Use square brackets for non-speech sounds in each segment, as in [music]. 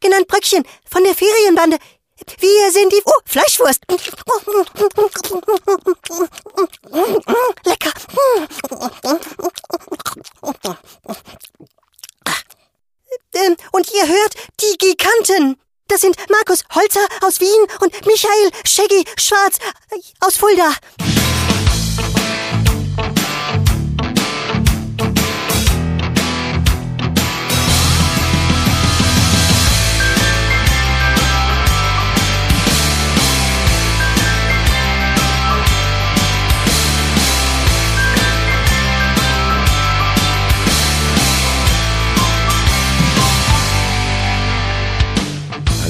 Genannt Bröckchen, von der Ferienbande. Wir sind die... Oh, Fleischwurst. Lecker. Ähm, und ihr hört die Giganten. Das sind Markus Holzer aus Wien und Michael Shaggy Schwarz aus Fulda.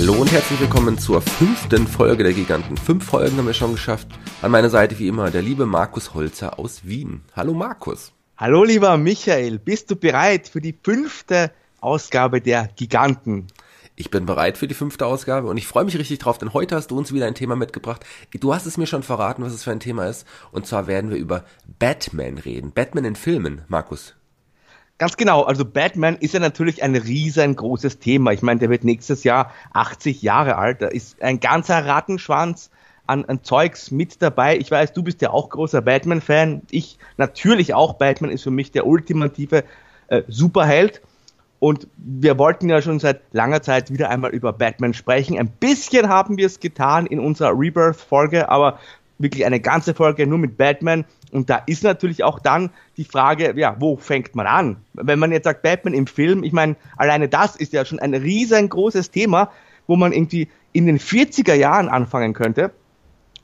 Hallo und herzlich willkommen zur fünften Folge der Giganten. Fünf Folgen haben wir schon geschafft. An meiner Seite wie immer der liebe Markus Holzer aus Wien. Hallo Markus. Hallo lieber Michael, bist du bereit für die fünfte Ausgabe der Giganten? Ich bin bereit für die fünfte Ausgabe und ich freue mich richtig drauf, denn heute hast du uns wieder ein Thema mitgebracht. Du hast es mir schon verraten, was es für ein Thema ist. Und zwar werden wir über Batman reden. Batman in Filmen, Markus. Ganz genau, also Batman ist ja natürlich ein riesengroßes Thema. Ich meine, der wird nächstes Jahr 80 Jahre alt. Da ist ein ganzer Rattenschwanz an, an Zeugs mit dabei. Ich weiß, du bist ja auch großer Batman-Fan. Ich natürlich auch. Batman ist für mich der ultimative äh, Superheld. Und wir wollten ja schon seit langer Zeit wieder einmal über Batman sprechen. Ein bisschen haben wir es getan in unserer Rebirth-Folge, aber wirklich eine ganze Folge nur mit Batman. Und da ist natürlich auch dann die Frage, ja, wo fängt man an? Wenn man jetzt sagt Batman im Film, ich meine, alleine das ist ja schon ein riesengroßes Thema, wo man irgendwie in den 40er Jahren anfangen könnte.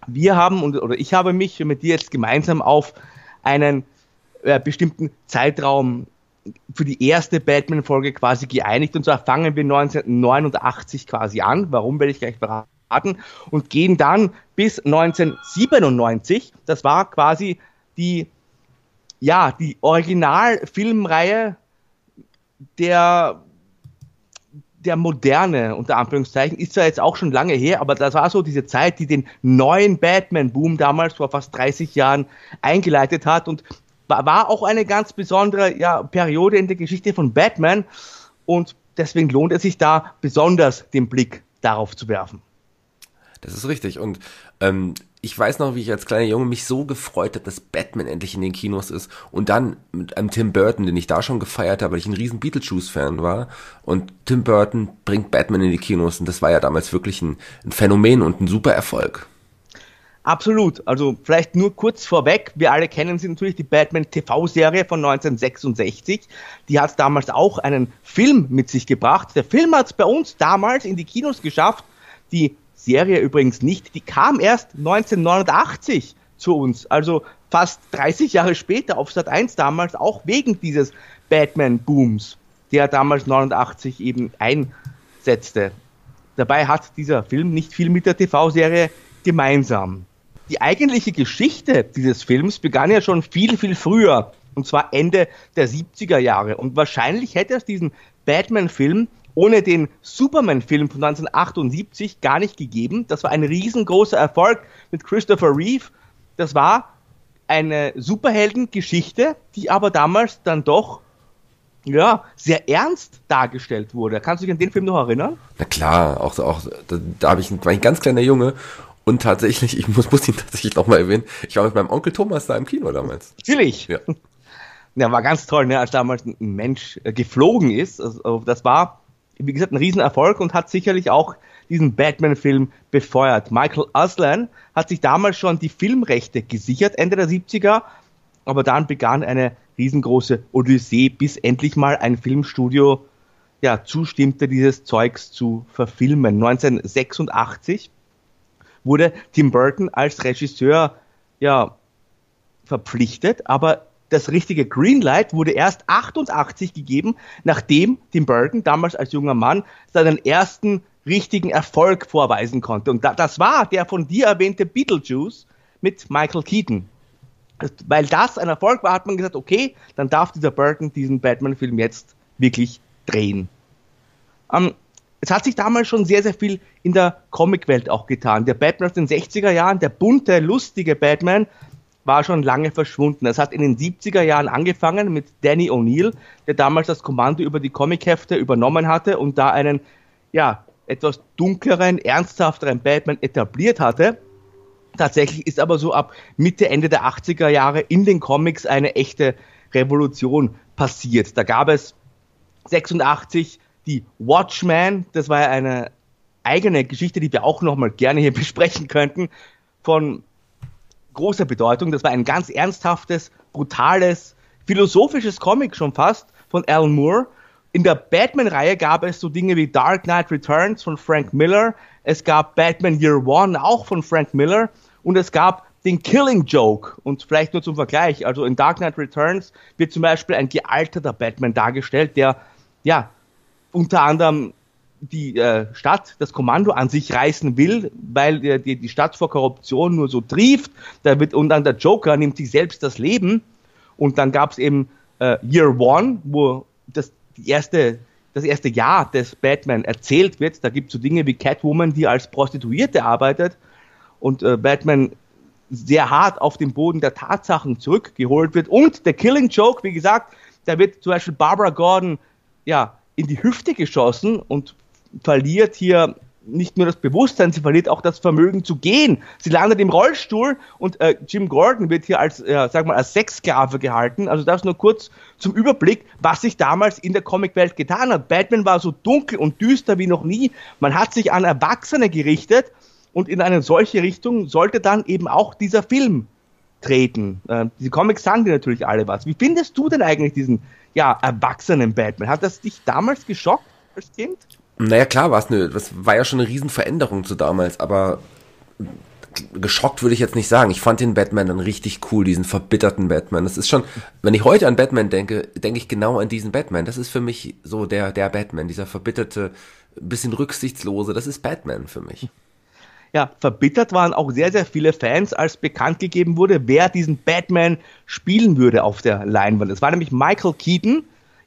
Wir haben, oder ich habe mich mit dir jetzt gemeinsam auf einen äh, bestimmten Zeitraum für die erste Batman-Folge quasi geeinigt. Und zwar fangen wir 1989 quasi an. Warum werde ich gleich verraten? Und gehen dann bis 1997. Das war quasi die, ja, die Originalfilmreihe der, der Moderne, unter Anführungszeichen, ist zwar jetzt auch schon lange her, aber das war so diese Zeit, die den neuen Batman-Boom damals vor fast 30 Jahren eingeleitet hat und war auch eine ganz besondere ja, Periode in der Geschichte von Batman und deswegen lohnt es sich da besonders den Blick darauf zu werfen. Das ist richtig und ähm, ich weiß noch, wie ich als kleiner Junge mich so gefreut habe, dass Batman endlich in den Kinos ist. Und dann mit einem Tim Burton, den ich da schon gefeiert habe, weil ich ein riesen Beetlejuice-Fan war. Und Tim Burton bringt Batman in die Kinos. Und das war ja damals wirklich ein, ein Phänomen und ein super Erfolg. Absolut. Also vielleicht nur kurz vorweg. Wir alle kennen sie natürlich, die Batman TV-Serie von 1966. Die hat damals auch einen Film mit sich gebracht. Der Film hat es bei uns damals in die Kinos geschafft. Die Serie übrigens nicht. Die kam erst 1989 zu uns, also fast 30 Jahre später auf Sat 1 damals, auch wegen dieses Batman-Booms, der damals 89 eben einsetzte. Dabei hat dieser Film nicht viel mit der TV-Serie gemeinsam. Die eigentliche Geschichte dieses Films begann ja schon viel, viel früher, und zwar Ende der 70er Jahre. Und wahrscheinlich hätte es diesen Batman-Film ohne den Superman-Film von 1978 gar nicht gegeben. Das war ein riesengroßer Erfolg mit Christopher Reeve. Das war eine Superheldengeschichte, die aber damals dann doch ja, sehr ernst dargestellt wurde. Kannst du dich an den Film noch erinnern? Na klar, auch, auch da, da habe ich, war ich ein ganz kleiner Junge und tatsächlich, ich muss, muss ihn tatsächlich nochmal erwähnen, ich war mit meinem Onkel Thomas da im Kino damals. Natürlich. Ja. [laughs] Ja, war ganz toll, ne, als damals ein Mensch äh, geflogen ist. Also, das war wie gesagt, ein Riesenerfolg und hat sicherlich auch diesen Batman-Film befeuert. Michael Aslan hat sich damals schon die Filmrechte gesichert, Ende der 70er, aber dann begann eine riesengroße Odyssee, bis endlich mal ein Filmstudio ja, zustimmte, dieses Zeugs zu verfilmen. 1986 wurde Tim Burton als Regisseur ja verpflichtet, aber das richtige Greenlight wurde erst 88 gegeben, nachdem Tim Burton damals als junger Mann seinen ersten richtigen Erfolg vorweisen konnte. Und das war der von dir erwähnte Beetlejuice mit Michael Keaton. Weil das ein Erfolg war, hat man gesagt, okay, dann darf dieser Burton diesen Batman-Film jetzt wirklich drehen. Ähm, es hat sich damals schon sehr, sehr viel in der Comicwelt auch getan. Der Batman aus den 60er Jahren, der bunte, lustige Batman, war schon lange verschwunden. Es hat in den 70er Jahren angefangen mit Danny O'Neill, der damals das Kommando über die Comichefte übernommen hatte und da einen ja, etwas dunkleren, ernsthafteren Batman etabliert hatte. Tatsächlich ist aber so ab Mitte, Ende der 80er Jahre in den Comics eine echte Revolution passiert. Da gab es 86 die Watchmen, das war ja eine eigene Geschichte, die wir auch nochmal gerne hier [laughs] besprechen könnten, von großer Bedeutung. Das war ein ganz ernsthaftes, brutales, philosophisches Comic schon fast von Alan Moore. In der Batman-Reihe gab es so Dinge wie Dark Knight Returns von Frank Miller, es gab Batman Year One auch von Frank Miller und es gab den Killing Joke. Und vielleicht nur zum Vergleich, also in Dark Knight Returns wird zum Beispiel ein gealterter Batman dargestellt, der ja unter anderem die äh, Stadt, das Kommando an sich reißen will, weil äh, die, die Stadt vor Korruption nur so trieft. Da wird, und dann der Joker nimmt sich selbst das Leben. Und dann gab es eben äh, Year One, wo das die erste, das erste Jahr des Batman erzählt wird. Da gibt es so Dinge wie Catwoman, die als Prostituierte arbeitet und äh, Batman sehr hart auf den Boden der Tatsachen zurückgeholt wird. Und der Killing Joke, wie gesagt, da wird zum Beispiel Barbara Gordon ja in die Hüfte geschossen und verliert hier nicht nur das Bewusstsein, sie verliert auch das Vermögen zu gehen. Sie landet im Rollstuhl und äh, Jim Gordon wird hier als, äh, sag mal, als Sexsklave gehalten. Also das nur kurz zum Überblick, was sich damals in der Comicwelt getan hat. Batman war so dunkel und düster wie noch nie. Man hat sich an Erwachsene gerichtet und in eine solche Richtung sollte dann eben auch dieser Film treten. Äh, diese Comics sagen dir natürlich alle was. Wie findest du denn eigentlich diesen ja, erwachsenen Batman? Hat das dich damals geschockt als Kind? Naja, klar war es eine, das war ja schon eine Riesenveränderung zu damals, aber geschockt würde ich jetzt nicht sagen. Ich fand den Batman dann richtig cool, diesen verbitterten Batman. Das ist schon, wenn ich heute an Batman denke, denke ich genau an diesen Batman. Das ist für mich so der, der Batman, dieser verbitterte, bisschen rücksichtslose, das ist Batman für mich. Ja, verbittert waren auch sehr, sehr viele Fans, als bekannt gegeben wurde, wer diesen Batman spielen würde auf der Leinwand. Es war nämlich Michael Keaton,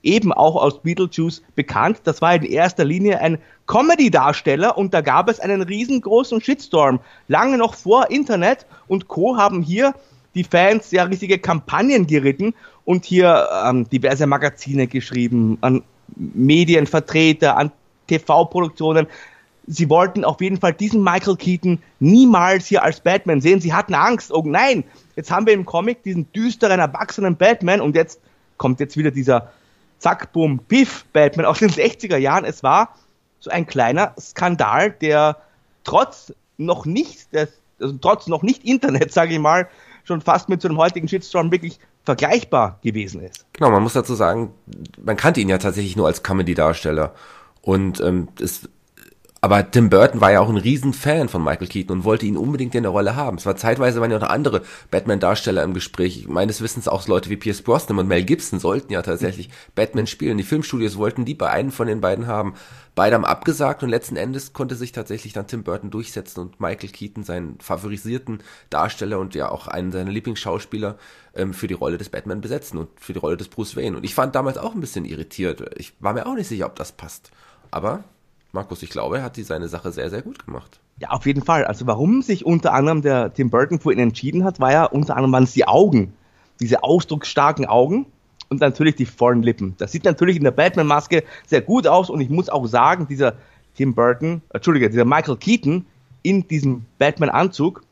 eben auch aus Beetlejuice bekannt. Das war in erster Linie ein Comedy-Darsteller und da gab es einen riesengroßen Shitstorm. Lange noch vor Internet und Co. haben hier die Fans ja riesige Kampagnen geritten und hier ähm, diverse Magazine geschrieben, an Medienvertreter, an TV-Produktionen. Sie wollten auf jeden Fall diesen Michael Keaton niemals hier als Batman sehen. Sie hatten Angst. Oh nein, jetzt haben wir im Comic diesen düsteren, erwachsenen Batman und jetzt kommt jetzt wieder dieser zack, boom, piff, Batman aus den [laughs] 60er Jahren. Es war so ein kleiner Skandal, der trotz noch nicht, des, also trotz noch nicht Internet, [laughs] sage ich mal, schon fast mit so einem heutigen Shitstorm wirklich vergleichbar gewesen ist. Genau, man muss dazu sagen, man kannte ihn ja tatsächlich nur als Comedy-Darsteller. Und ähm, es aber Tim Burton war ja auch ein Riesenfan von Michael Keaton und wollte ihn unbedingt in der Rolle haben. Es war zeitweise waren ja noch andere Batman-Darsteller im Gespräch. Meines Wissens auch Leute wie Pierce Brosnan und Mel Gibson sollten ja tatsächlich Batman spielen. Die Filmstudios wollten die bei einen von den beiden haben. Beide haben abgesagt und letzten Endes konnte sich tatsächlich dann Tim Burton durchsetzen und Michael Keaton, seinen favorisierten Darsteller und ja auch einen seiner Lieblingsschauspieler, ähm, für die Rolle des Batman besetzen und für die Rolle des Bruce Wayne. Und ich fand damals auch ein bisschen irritiert. Ich war mir auch nicht sicher, ob das passt. Aber Markus, ich glaube, er hat die seine Sache sehr, sehr gut gemacht. Ja, auf jeden Fall. Also warum sich unter anderem der Tim Burton für ihn entschieden hat, war ja unter anderem waren es die Augen. Diese ausdrucksstarken Augen und natürlich die vollen Lippen. Das sieht natürlich in der Batman-Maske sehr gut aus und ich muss auch sagen, dieser Tim Burton, Entschuldige, dieser Michael Keaton in diesem Batman-Anzug,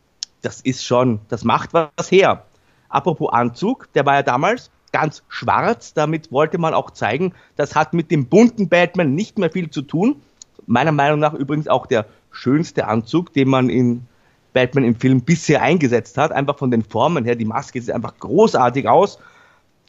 das ist schon, das macht was her. Apropos Anzug, der war ja damals ganz schwarz, damit wollte man auch zeigen, das hat mit dem bunten Batman nicht mehr viel zu tun meiner Meinung nach übrigens auch der schönste Anzug, den man in Batman im Film bisher eingesetzt hat. Einfach von den Formen her, die Maske sieht einfach großartig aus.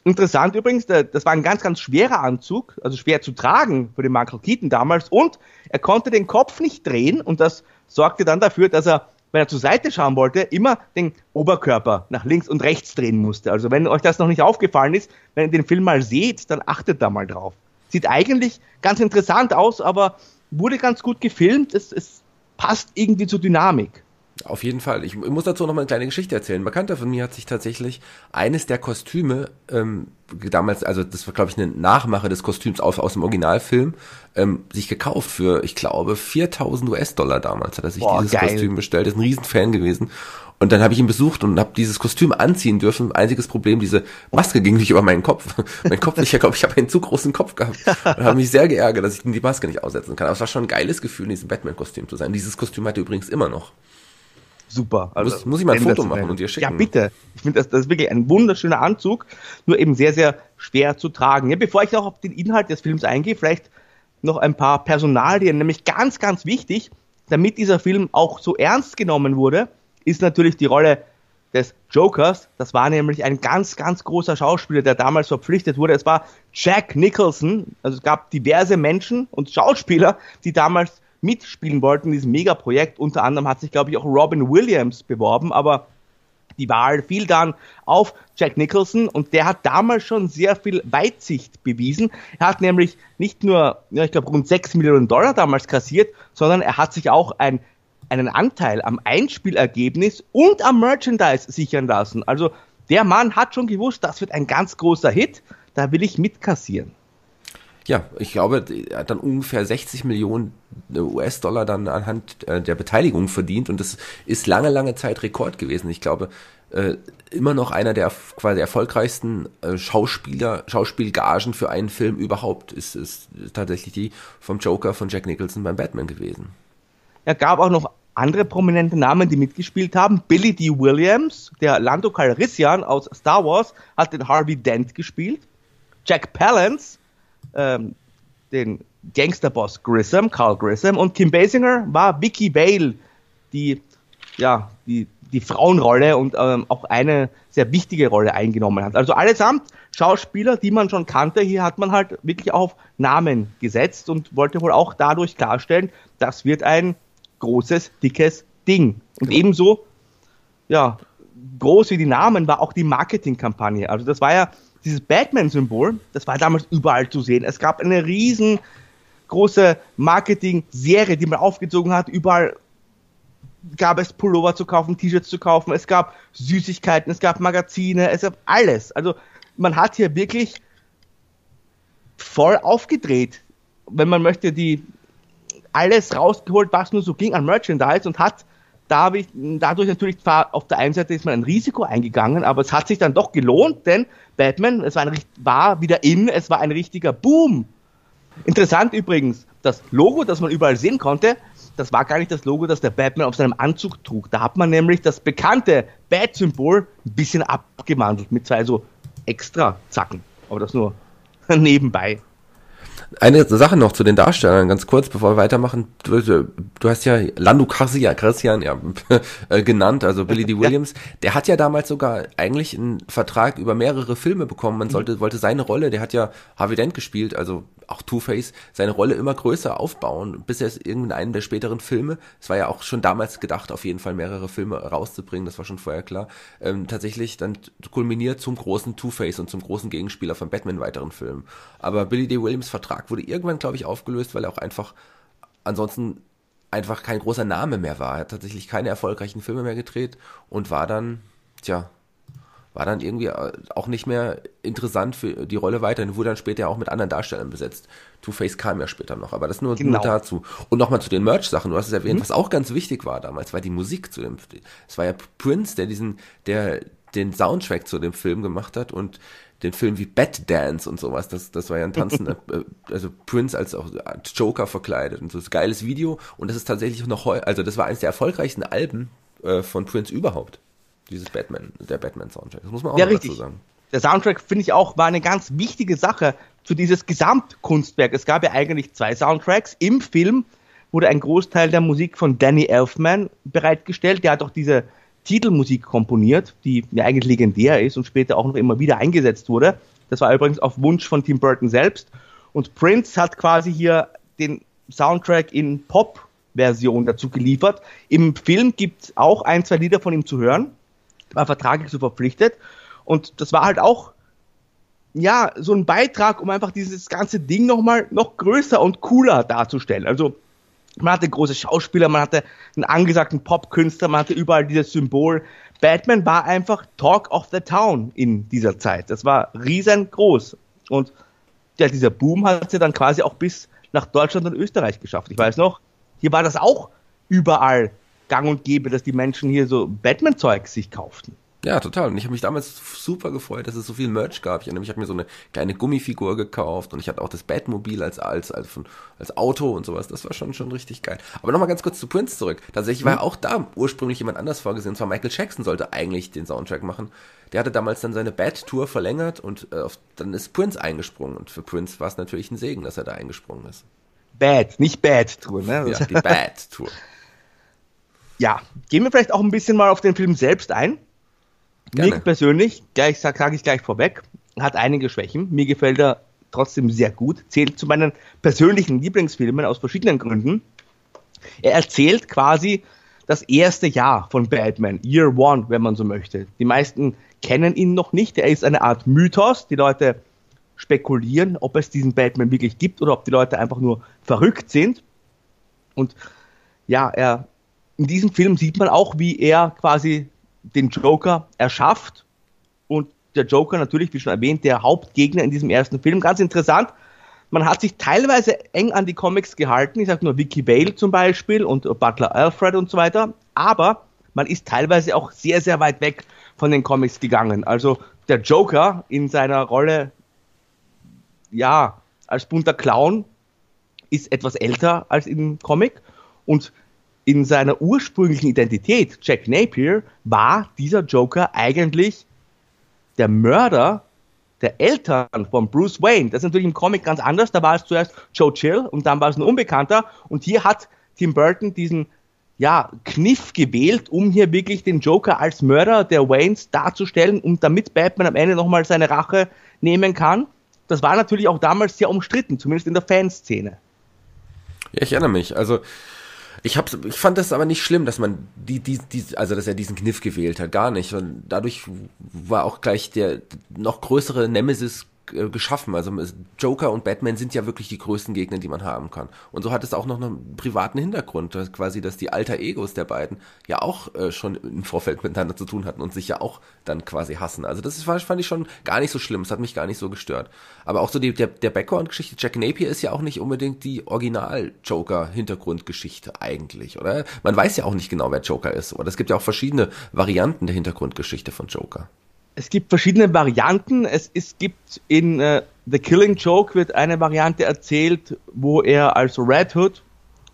Interessant übrigens, das war ein ganz, ganz schwerer Anzug, also schwer zu tragen für den Michael Keaton damals. Und er konnte den Kopf nicht drehen und das sorgte dann dafür, dass er, wenn er zur Seite schauen wollte, immer den Oberkörper nach links und rechts drehen musste. Also wenn euch das noch nicht aufgefallen ist, wenn ihr den Film mal seht, dann achtet da mal drauf. Sieht eigentlich ganz interessant aus, aber wurde ganz gut gefilmt. Es, es passt irgendwie zur Dynamik. Auf jeden Fall. Ich, muss dazu noch mal eine kleine Geschichte erzählen. Ein Bekannter von mir hat sich tatsächlich eines der Kostüme ähm, damals, also das war glaube ich eine Nachmache des Kostüms aus, aus dem Originalfilm, ähm, sich gekauft für, ich glaube, 4000 US-Dollar damals hat er sich Boah, dieses geil. Kostüm bestellt. Ist ein Riesenfan gewesen Und dann habe ich ihn besucht und habe dieses Kostüm anziehen dürfen. Einziges Problem, diese Maske ging nicht über meinen Kopf. [laughs] mein Kopf, ich glaube, ich habe einen zu großen Kopf gehabt. Und habe mich sehr geärgert, dass ich die Maske nicht aussetzen kann. Aber es war schon ein geiles Gefühl, in diesem Batman-Kostüm zu sein. Dieses Kostüm hat er übrigens immer noch. Super. Also muss, muss ich mal ein Foto machen und dir schicken? Ja, bitte. Ich finde, das, das ist wirklich ein wunderschöner Anzug, nur eben sehr, sehr schwer zu tragen. Ja, bevor ich auch auf den Inhalt des Films eingehe, vielleicht noch ein paar Personalien, nämlich ganz, ganz wichtig, damit dieser Film auch so ernst genommen wurde, ist natürlich die Rolle des Jokers. Das war nämlich ein ganz, ganz großer Schauspieler, der damals verpflichtet wurde. Es war Jack Nicholson. Also es gab diverse Menschen und Schauspieler, die damals mitspielen wollten in diesem Megaprojekt. Unter anderem hat sich, glaube ich, auch Robin Williams beworben, aber die Wahl fiel dann auf Jack Nicholson und der hat damals schon sehr viel Weitsicht bewiesen. Er hat nämlich nicht nur, ja, ich glaube, rund 6 Millionen Dollar damals kassiert, sondern er hat sich auch ein einen Anteil am Einspielergebnis und am Merchandise sichern lassen. Also der Mann hat schon gewusst, das wird ein ganz großer Hit, da will ich mitkassieren. Ja, ich glaube, er hat dann ungefähr 60 Millionen US-Dollar dann anhand äh, der Beteiligung verdient und das ist lange, lange Zeit Rekord gewesen. Ich glaube, äh, immer noch einer der quasi erfolgreichsten äh, Schauspieler, Schauspielgagen für einen Film überhaupt ist, ist tatsächlich die vom Joker von Jack Nicholson beim Batman gewesen. Er gab auch noch andere prominente Namen, die mitgespielt haben. Billy D. Williams, der Lando Calrissian aus Star Wars, hat den Harvey Dent gespielt. Jack Palance, ähm, den Gangsterboss Grissom, Carl Grissom. Und Kim Basinger war Vicky Vale, die, ja, die, die Frauenrolle und ähm, auch eine sehr wichtige Rolle eingenommen hat. Also allesamt Schauspieler, die man schon kannte. Hier hat man halt wirklich auf Namen gesetzt und wollte wohl auch dadurch klarstellen, das wird ein großes, dickes Ding. Und genau. ebenso, ja, groß wie die Namen war auch die Marketingkampagne. Also das war ja dieses Batman-Symbol, das war damals überall zu sehen. Es gab eine riesengroße Marketing-Serie, die man aufgezogen hat. Überall gab es Pullover zu kaufen, T-Shirts zu kaufen, es gab Süßigkeiten, es gab Magazine, es gab alles. Also man hat hier wirklich voll aufgedreht. Wenn man möchte, die alles rausgeholt, was nur so ging an Merchandise und hat dadurch, dadurch natürlich zwar auf der einen Seite ist man ein Risiko eingegangen, aber es hat sich dann doch gelohnt, denn Batman, es war, ein, war wieder in, es war ein richtiger Boom. Interessant übrigens, das Logo, das man überall sehen konnte, das war gar nicht das Logo, das der Batman auf seinem Anzug trug. Da hat man nämlich das bekannte Bat-Symbol ein bisschen abgewandelt mit zwei so extra Zacken. Aber das nur [laughs] nebenbei. Eine Sache noch zu den Darstellern, ganz kurz, bevor wir weitermachen. Du, du hast ja Lando Calrissian, Christian, ja, [laughs] äh, genannt, also Billy D. [laughs] Williams. Ja. Der hat ja damals sogar eigentlich einen Vertrag über mehrere Filme bekommen. Man sollte, wollte seine Rolle, der hat ja Harvey Dent gespielt, also auch Two-Face seine Rolle immer größer aufbauen, bis er es in einem der späteren Filme, es war ja auch schon damals gedacht, auf jeden Fall mehrere Filme rauszubringen, das war schon vorher klar, ähm, tatsächlich dann kulminiert zum großen Two-Face und zum großen Gegenspieler von Batman weiteren Filmen. Aber Billy D. Williams Vertrag wurde irgendwann, glaube ich, aufgelöst, weil er auch einfach ansonsten einfach kein großer Name mehr war. Er hat tatsächlich keine erfolgreichen Filme mehr gedreht und war dann, tja, war dann irgendwie äh, auch nicht mehr interessant für die Rolle weiterhin, wurde dann später auch mit anderen Darstellern besetzt. Two-Face kam ja später noch, aber das nur, genau. nur dazu. Und nochmal zu den Merch-Sachen, du hast es erwähnt, mhm. was auch ganz wichtig war damals, war die Musik zu dem, es war ja Prince, der diesen, der den Soundtrack zu dem Film gemacht hat und den Film wie Bat Dance und sowas, das, das war ja ein Tanzen, [laughs] äh, also Prince als auch Joker verkleidet und so, das geiles Video und das ist tatsächlich noch heu, also das war eines der erfolgreichsten Alben äh, von Prince überhaupt. Dieses Batman, der Batman-Soundtrack. Das muss man auch ja, dazu sagen. Der Soundtrack, finde ich auch, war eine ganz wichtige Sache für dieses Gesamtkunstwerk. Es gab ja eigentlich zwei Soundtracks. Im Film wurde ein Großteil der Musik von Danny Elfman bereitgestellt. Der hat auch diese Titelmusik komponiert, die ja eigentlich legendär ist und später auch noch immer wieder eingesetzt wurde. Das war übrigens auf Wunsch von Tim Burton selbst. Und Prince hat quasi hier den Soundtrack in Pop-Version dazu geliefert. Im Film gibt es auch ein, zwei Lieder von ihm zu hören war vertraglich so verpflichtet. Und das war halt auch, ja, so ein Beitrag, um einfach dieses ganze Ding nochmal noch größer und cooler darzustellen. Also, man hatte große Schauspieler, man hatte einen angesagten Popkünstler, man hatte überall dieses Symbol. Batman war einfach Talk of the Town in dieser Zeit. Das war riesengroß. Und ja, dieser Boom hat ja dann quasi auch bis nach Deutschland und Österreich geschafft. Ich weiß noch, hier war das auch überall gang und gäbe, dass die Menschen hier so Batman-Zeug sich kauften. Ja, total. Und ich habe mich damals super gefreut, dass es so viel Merch gab. Ich, ich habe mir so eine kleine Gummifigur gekauft und ich hatte auch das Batmobil als, als, als, als Auto und sowas. Das war schon, schon richtig geil. Aber nochmal ganz kurz zu Prince zurück. Tatsächlich war ja auch da ursprünglich jemand anders vorgesehen. Und zwar Michael Jackson sollte eigentlich den Soundtrack machen. Der hatte damals dann seine Bat-Tour verlängert und äh, auf, dann ist Prince eingesprungen. Und für Prince war es natürlich ein Segen, dass er da eingesprungen ist. Bad, nicht Bad-Tour, ne? Ja, die Bad-Tour. [laughs] ja, gehen wir vielleicht auch ein bisschen mal auf den Film selbst ein. Gerne. Mir persönlich, gleich sage sag ich gleich vorweg, hat einige Schwächen. Mir gefällt er trotzdem sehr gut. Zählt zu meinen persönlichen Lieblingsfilmen aus verschiedenen Gründen. Er erzählt quasi das erste Jahr von Batman, Year One, wenn man so möchte. Die meisten kennen ihn noch nicht. Er ist eine Art Mythos. Die Leute spekulieren, ob es diesen Batman wirklich gibt oder ob die Leute einfach nur verrückt sind. Und ja, er, in diesem Film sieht man auch, wie er quasi den Joker erschafft und der Joker natürlich, wie schon erwähnt, der Hauptgegner in diesem ersten Film. Ganz interessant. Man hat sich teilweise eng an die Comics gehalten. Ich sage nur Vicky Vale zum Beispiel und Butler Alfred und so weiter. Aber man ist teilweise auch sehr, sehr weit weg von den Comics gegangen. Also der Joker in seiner Rolle, ja, als bunter Clown ist etwas älter als im Comic und in seiner ursprünglichen Identität, Jack Napier, war dieser Joker eigentlich der Mörder der Eltern von Bruce Wayne. Das ist natürlich im Comic ganz anders. Da war es zuerst Joe Chill und dann war es ein Unbekannter. Und hier hat Tim Burton diesen ja, Kniff gewählt, um hier wirklich den Joker als Mörder der Waynes darzustellen und damit Batman am Ende nochmal seine Rache nehmen kann. Das war natürlich auch damals sehr umstritten, zumindest in der Fanszene. Ja, ich erinnere mich. Also ich, hab, ich fand das aber nicht schlimm, dass man die, die, die, also dass er diesen Kniff gewählt hat, gar nicht. Und dadurch war auch gleich der noch größere Nemesis äh, geschaffen. Also Joker und Batman sind ja wirklich die größten Gegner, die man haben kann. Und so hat es auch noch einen privaten Hintergrund, dass quasi, dass die alter Egos der beiden ja auch äh, schon im Vorfeld miteinander zu tun hatten und sich ja auch dann quasi hassen. Also das ist, fand ich schon gar nicht so schlimm. Es hat mich gar nicht so gestört. Aber auch so die, der, der Background-Geschichte, Jack Napier ist ja auch nicht unbedingt die Original-Joker-Hintergrundgeschichte eigentlich, oder? Man weiß ja auch nicht genau, wer Joker ist. Oder es gibt ja auch verschiedene Varianten der Hintergrundgeschichte von Joker es gibt verschiedene Varianten. Es, es gibt in äh, The Killing Joke wird eine Variante erzählt, wo er als Red Hood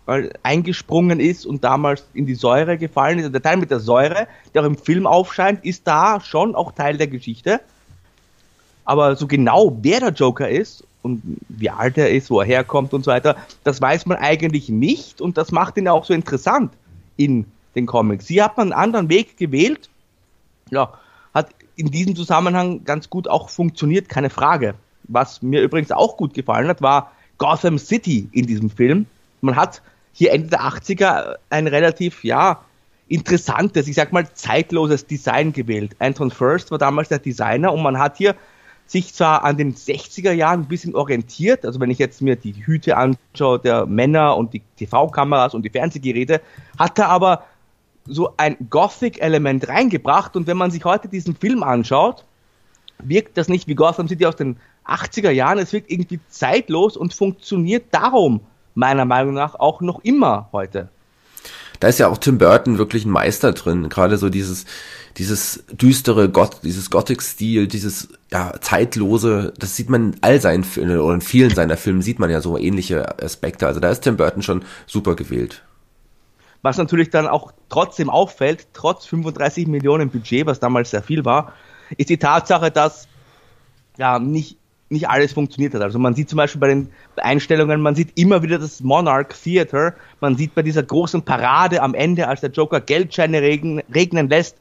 äh, eingesprungen ist und damals in die Säure gefallen ist. Der Teil mit der Säure, der auch im Film aufscheint, ist da schon auch Teil der Geschichte. Aber so genau, wer der Joker ist und wie alt er ist, wo er herkommt und so weiter, das weiß man eigentlich nicht und das macht ihn auch so interessant in den Comics. Hier hat man einen anderen Weg gewählt. Ja, hat in diesem Zusammenhang ganz gut auch funktioniert, keine Frage. Was mir übrigens auch gut gefallen hat, war Gotham City in diesem Film. Man hat hier Ende der 80er ein relativ, ja, interessantes, ich sag mal, zeitloses Design gewählt. Anton First war damals der Designer und man hat hier sich zwar an den 60er Jahren ein bisschen orientiert, also wenn ich jetzt mir die Hüte anschaue der Männer und die TV-Kameras und die Fernsehgeräte, hat er aber so ein Gothic-Element reingebracht und wenn man sich heute diesen Film anschaut, wirkt das nicht wie Gotham City aus den 80er Jahren, es wirkt irgendwie zeitlos und funktioniert darum meiner Meinung nach auch noch immer heute. Da ist ja auch Tim Burton wirklich ein Meister drin, gerade so dieses dieses düstere Gott, dieses Gothic-Stil, dieses ja zeitlose, das sieht man in all seinen Filmen oder in vielen seiner Filme sieht man ja so ähnliche Aspekte. Also da ist Tim Burton schon super gewählt. Was natürlich dann auch trotzdem auffällt, trotz 35 Millionen Budget, was damals sehr viel war, ist die Tatsache, dass ja nicht, nicht alles funktioniert hat. Also man sieht zum Beispiel bei den Einstellungen, man sieht immer wieder das Monarch Theater, man sieht bei dieser großen Parade am Ende, als der Joker Geldscheine regnen, regnen lässt,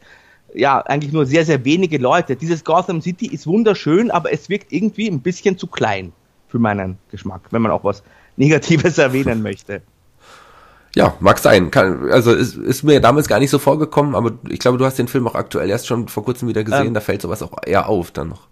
ja, eigentlich nur sehr, sehr wenige Leute. Dieses Gotham City ist wunderschön, aber es wirkt irgendwie ein bisschen zu klein für meinen Geschmack, wenn man auch was Negatives [laughs] erwähnen möchte. Ja, mag sein. Kann, also ist, ist mir damals gar nicht so vorgekommen, aber ich glaube, du hast den Film auch aktuell erst schon vor kurzem wieder gesehen, ähm, da fällt sowas auch eher auf dann noch.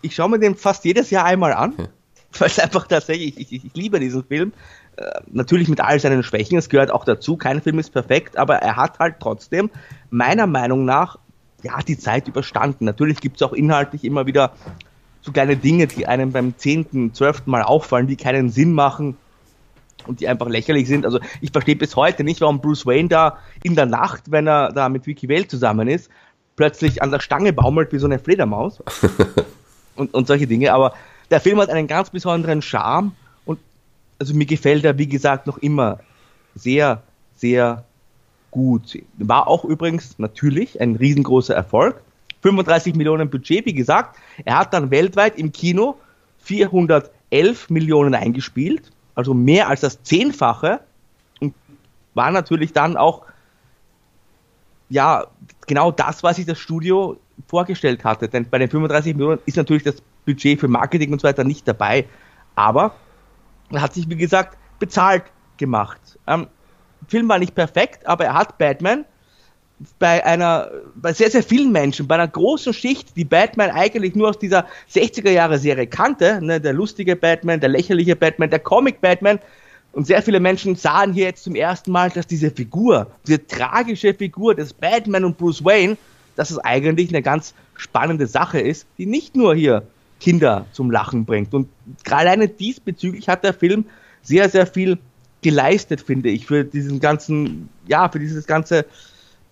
Ich schaue mir den fast jedes Jahr einmal an, hm. [laughs] weil es einfach tatsächlich, ich, ich, ich liebe diesen Film. Äh, natürlich mit all seinen Schwächen, es gehört auch dazu, kein Film ist perfekt, aber er hat halt trotzdem meiner Meinung nach ja die Zeit überstanden. Natürlich gibt es auch inhaltlich immer wieder so kleine Dinge, die einem beim zehnten, zwölften Mal auffallen, die keinen Sinn machen und die einfach lächerlich sind. Also ich verstehe bis heute nicht, warum Bruce Wayne da in der Nacht, wenn er da mit Vicky Vale zusammen ist, plötzlich an der Stange baumelt wie so eine Fledermaus [laughs] und, und solche Dinge. Aber der Film hat einen ganz besonderen Charme und also mir gefällt er, wie gesagt, noch immer sehr, sehr gut. War auch übrigens natürlich ein riesengroßer Erfolg. 35 Millionen Budget, wie gesagt. Er hat dann weltweit im Kino 411 Millionen eingespielt, also mehr als das Zehnfache und war natürlich dann auch ja genau das, was sich das Studio vorgestellt hatte. Denn bei den 35 Millionen ist natürlich das Budget für Marketing und so weiter nicht dabei, aber er hat sich wie gesagt bezahlt gemacht. Ähm, Film war nicht perfekt, aber er hat Batman bei einer, bei sehr, sehr vielen Menschen, bei einer großen Schicht, die Batman eigentlich nur aus dieser 60er Jahre Serie kannte, ne, der lustige Batman, der lächerliche Batman, der Comic Batman, und sehr viele Menschen sahen hier jetzt zum ersten Mal, dass diese Figur, diese tragische Figur des Batman und Bruce Wayne, dass es eigentlich eine ganz spannende Sache ist, die nicht nur hier Kinder zum Lachen bringt. Und alleine diesbezüglich hat der Film sehr, sehr viel geleistet, finde ich, für diesen ganzen, ja, für dieses ganze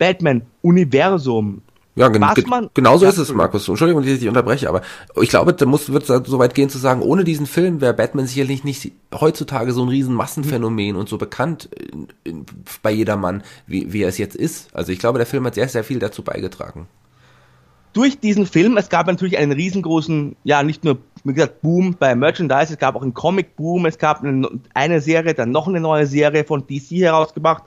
Batman-Universum. Ja, gen man, genauso ist es, Markus. Entschuldigung, dass ich dich unterbreche, aber ich glaube, da muss, wird es so weit gehen zu sagen, ohne diesen Film wäre Batman sicherlich nicht heutzutage so ein riesen Massenphänomen und so bekannt in, in, bei jedermann, wie, wie er es jetzt ist. Also ich glaube, der Film hat sehr, sehr viel dazu beigetragen. Durch diesen Film, es gab natürlich einen riesengroßen, ja, nicht nur, wie gesagt, Boom bei Merchandise, es gab auch einen Comic-Boom, es gab eine, eine Serie, dann noch eine neue Serie von DC herausgebracht.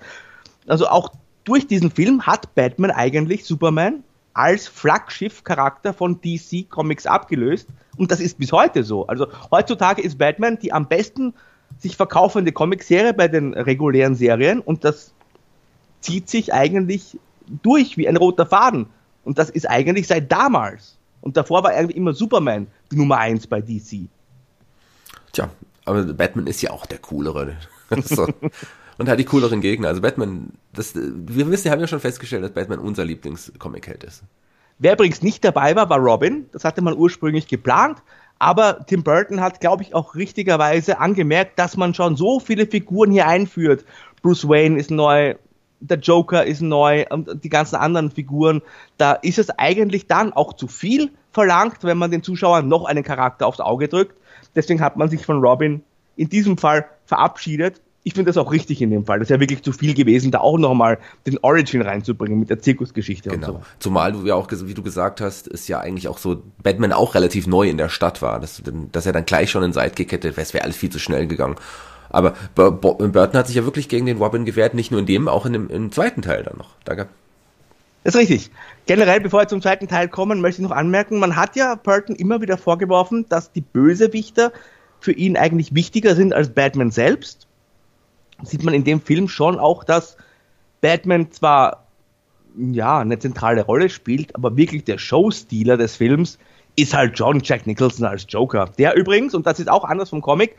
Also auch durch diesen Film hat Batman eigentlich Superman als Flaggschiff-Charakter von DC Comics abgelöst. Und das ist bis heute so. Also heutzutage ist Batman die am besten sich verkaufende Comicserie bei den regulären Serien und das zieht sich eigentlich durch wie ein roter Faden. Und das ist eigentlich seit damals. Und davor war eigentlich immer Superman die Nummer eins bei DC. Tja, aber Batman ist ja auch der coolere. [laughs] so [laughs] und hat die cooleren Gegner. Also Batman, das, wir wissen, haben ja schon festgestellt, dass Batman unser Lieblingscomic-Held ist. Wer übrigens nicht dabei war, war Robin. Das hatte man ursprünglich geplant. Aber Tim Burton hat, glaube ich, auch richtigerweise angemerkt, dass man schon so viele Figuren hier einführt. Bruce Wayne ist neu, der Joker ist neu und die ganzen anderen Figuren. Da ist es eigentlich dann auch zu viel verlangt, wenn man den Zuschauern noch einen Charakter aufs Auge drückt. Deswegen hat man sich von Robin in diesem Fall verabschiedet ich finde das auch richtig in dem Fall. Das ist ja wirklich zu viel gewesen, da auch nochmal den Origin reinzubringen mit der Zirkusgeschichte genau. und so. Zumal du ja auch, wie du gesagt hast, ist ja eigentlich auch so, Batman auch relativ neu in der Stadt war. Dass, dass er dann gleich schon einen Sidekick hätte, es wäre alles viel zu schnell gegangen. Aber Burton hat sich ja wirklich gegen den Robin gewehrt, nicht nur in dem, auch in dem, im zweiten Teil dann noch. Danke. Das ist richtig. Generell, bevor wir zum zweiten Teil kommen, möchte ich noch anmerken, man hat ja Burton immer wieder vorgeworfen, dass die Bösewichter für ihn eigentlich wichtiger sind als Batman selbst sieht man in dem Film schon auch, dass Batman zwar ja eine zentrale Rolle spielt, aber wirklich der Showstealer des Films ist halt John Jack Nicholson als Joker. Der übrigens, und das ist auch anders vom Comic,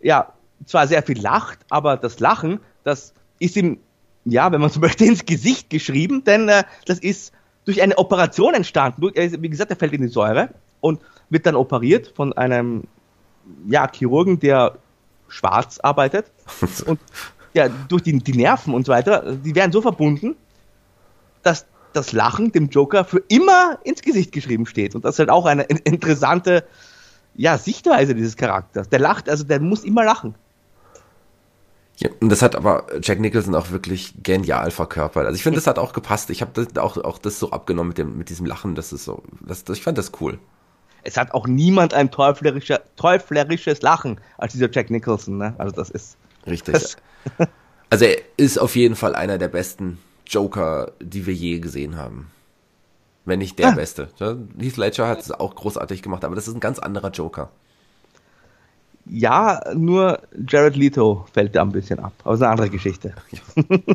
ja, zwar sehr viel lacht, aber das Lachen, das ist ihm, ja, wenn man so [laughs] möchte, ins Gesicht geschrieben, denn äh, das ist durch eine Operation entstanden. Wie gesagt, er fällt in die Säure und wird dann operiert von einem ja, Chirurgen, der schwarz arbeitet. [laughs] und ja, durch die, die Nerven und so weiter, die werden so verbunden, dass das Lachen dem Joker für immer ins Gesicht geschrieben steht. Und das ist halt auch eine interessante ja, Sichtweise dieses Charakters. Der lacht, also der muss immer lachen. Ja, und das hat aber Jack Nicholson auch wirklich genial verkörpert. Also ich finde, das hat auch gepasst. Ich habe auch, auch das so abgenommen mit, dem, mit diesem Lachen. Das ist so, das, das, ich fand das cool es hat auch niemand ein teuflerischer, teuflerisches Lachen als dieser Jack Nicholson. Ne? Also das ist richtig. Das [laughs] also er ist auf jeden Fall einer der besten Joker, die wir je gesehen haben. Wenn nicht der ja. beste. Heath Ledger hat es auch großartig gemacht, aber das ist ein ganz anderer Joker. Ja, nur Jared Leto fällt da ein bisschen ab. Aber ist eine andere Geschichte. Ja. [laughs]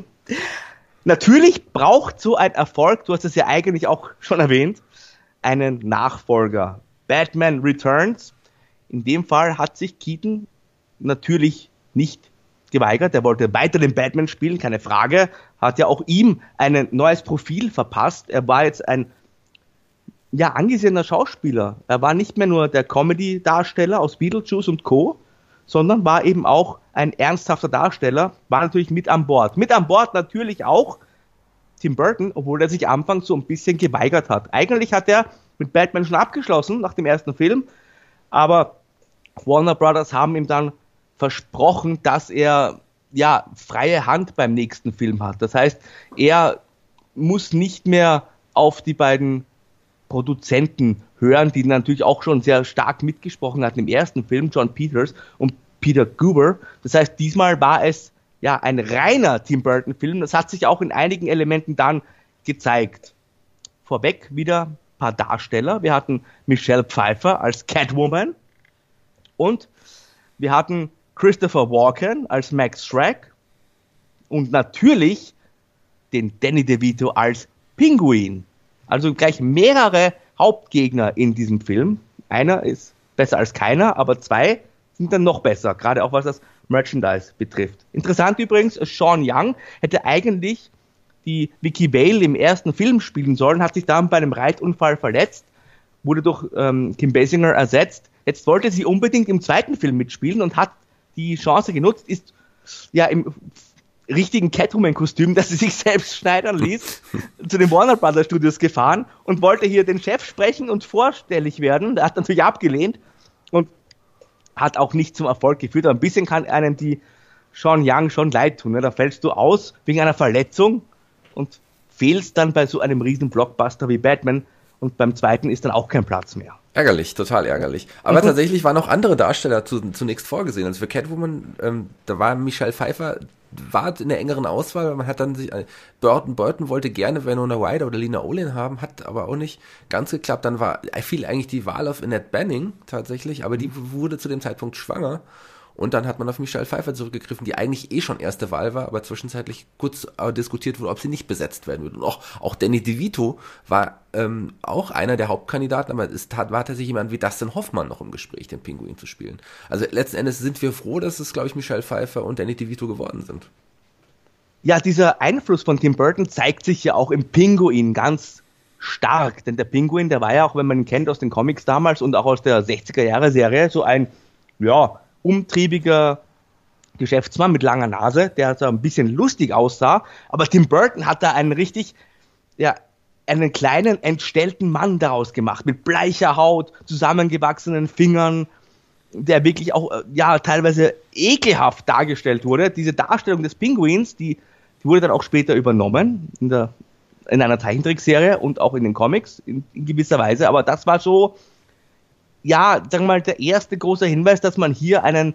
Natürlich braucht so ein Erfolg, du hast es ja eigentlich auch schon erwähnt, einen Nachfolger. Batman Returns. In dem Fall hat sich Keaton natürlich nicht geweigert. Er wollte weiter den Batman spielen, keine Frage. Hat ja auch ihm ein neues Profil verpasst. Er war jetzt ein ja, angesehener Schauspieler. Er war nicht mehr nur der Comedy-Darsteller aus Beetlejuice und Co., sondern war eben auch ein ernsthafter Darsteller, war natürlich mit an Bord. Mit an Bord natürlich auch Tim Burton, obwohl er sich anfangs so ein bisschen geweigert hat. Eigentlich hat er mit Batman schon abgeschlossen nach dem ersten Film, aber Warner Brothers haben ihm dann versprochen, dass er ja freie Hand beim nächsten Film hat. Das heißt, er muss nicht mehr auf die beiden Produzenten hören, die natürlich auch schon sehr stark mitgesprochen hatten im ersten Film, John Peters und Peter Goober. Das heißt, diesmal war es ja ein reiner Tim Burton Film. Das hat sich auch in einigen Elementen dann gezeigt. Vorweg wieder paar Darsteller. Wir hatten Michelle Pfeiffer als Catwoman und wir hatten Christopher Walken als Max Shrek und natürlich den Danny DeVito als Pinguin. Also gleich mehrere Hauptgegner in diesem Film. Einer ist besser als keiner, aber zwei sind dann noch besser, gerade auch was das Merchandise betrifft. Interessant übrigens, Sean Young hätte eigentlich die Vicky Vale im ersten Film spielen sollen, hat sich dann bei einem Reitunfall verletzt, wurde durch ähm, Kim Basinger ersetzt. Jetzt wollte sie unbedingt im zweiten Film mitspielen und hat die Chance genutzt, ist ja im richtigen Catwoman-Kostüm, [laughs] das sie sich selbst schneidern ließ, zu den Warner Brothers Studios gefahren und wollte hier den Chef sprechen und vorstellig werden. Der hat natürlich abgelehnt und hat auch nicht zum Erfolg geführt. Aber ein bisschen kann einem die Sean Young schon leid tun. Ne? Da fällst du aus wegen einer Verletzung und fehlst dann bei so einem riesen Blockbuster wie Batman und beim zweiten ist dann auch kein Platz mehr. Ärgerlich, total ärgerlich. Aber mhm. tatsächlich waren auch andere Darsteller zu, zunächst vorgesehen. Also für Catwoman, ähm, da war Michelle Pfeiffer, war in der engeren Auswahl, man hat dann sich, äh, Burton, Burton wollte gerne Winona Ryder oder Lena Olin haben, hat aber auch nicht ganz geklappt. Dann war, fiel eigentlich die Wahl auf Annette Banning tatsächlich, aber die wurde zu dem Zeitpunkt schwanger. Und dann hat man auf Michelle Pfeiffer zurückgegriffen, die eigentlich eh schon erste Wahl war, aber zwischenzeitlich kurz äh, diskutiert wurde, ob sie nicht besetzt werden würde. Und auch, auch Danny DeVito war ähm, auch einer der Hauptkandidaten, aber es tat, war tatsächlich jemand wie Dustin Hoffmann noch im Gespräch, den Pinguin zu spielen. Also letzten Endes sind wir froh, dass es, glaube ich, Michelle Pfeiffer und Danny DeVito geworden sind. Ja, dieser Einfluss von Tim Burton zeigt sich ja auch im Pinguin ganz stark, denn der Pinguin, der war ja auch, wenn man ihn kennt aus den Comics damals und auch aus der 60er Jahre Serie, so ein, ja, umtriebiger Geschäftsmann mit langer Nase, der so ein bisschen lustig aussah, aber Tim Burton hat da einen richtig, ja, einen kleinen, entstellten Mann daraus gemacht, mit bleicher Haut, zusammengewachsenen Fingern, der wirklich auch, äh, ja, teilweise ekelhaft dargestellt wurde. Diese Darstellung des Pinguins, die, die wurde dann auch später übernommen in der, in einer Zeichentrickserie und auch in den Comics in, in gewisser Weise, aber das war so, ja, sagen wir mal, der erste große Hinweis, dass man hier einen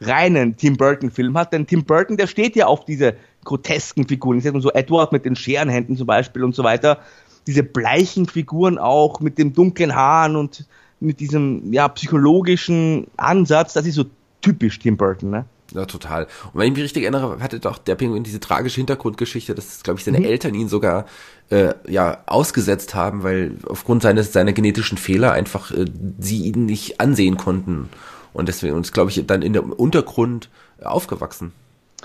reinen Tim Burton-Film hat. Denn Tim Burton, der steht ja auf diese grotesken Figuren. Ich sag mal so Edward mit den Scherenhänden zum Beispiel und so weiter. Diese bleichen Figuren auch mit den dunklen Haaren und mit diesem ja, psychologischen Ansatz. Das ist so typisch Tim Burton, ne? Ja, total. Und wenn ich mich richtig erinnere, hatte doch der Pinguin diese tragische Hintergrundgeschichte, dass, glaube ich, seine mhm. Eltern ihn sogar äh, ja ausgesetzt haben, weil aufgrund seines seiner genetischen Fehler einfach äh, sie ihn nicht ansehen konnten. Und deswegen uns, glaube ich, dann in der Untergrund aufgewachsen.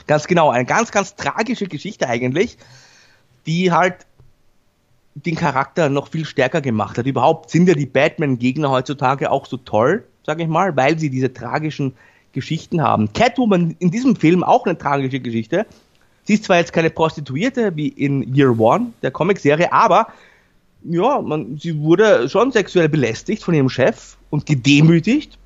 Ganz genau, eine ganz, ganz tragische Geschichte eigentlich, die halt den Charakter noch viel stärker gemacht hat. Überhaupt sind ja die Batman-Gegner heutzutage auch so toll, sage ich mal, weil sie diese tragischen Geschichten haben. Catwoman in diesem Film auch eine tragische Geschichte. Sie ist zwar jetzt keine Prostituierte wie in Year One der Comicserie, aber ja, man, sie wurde schon sexuell belästigt von ihrem Chef und gedemütigt,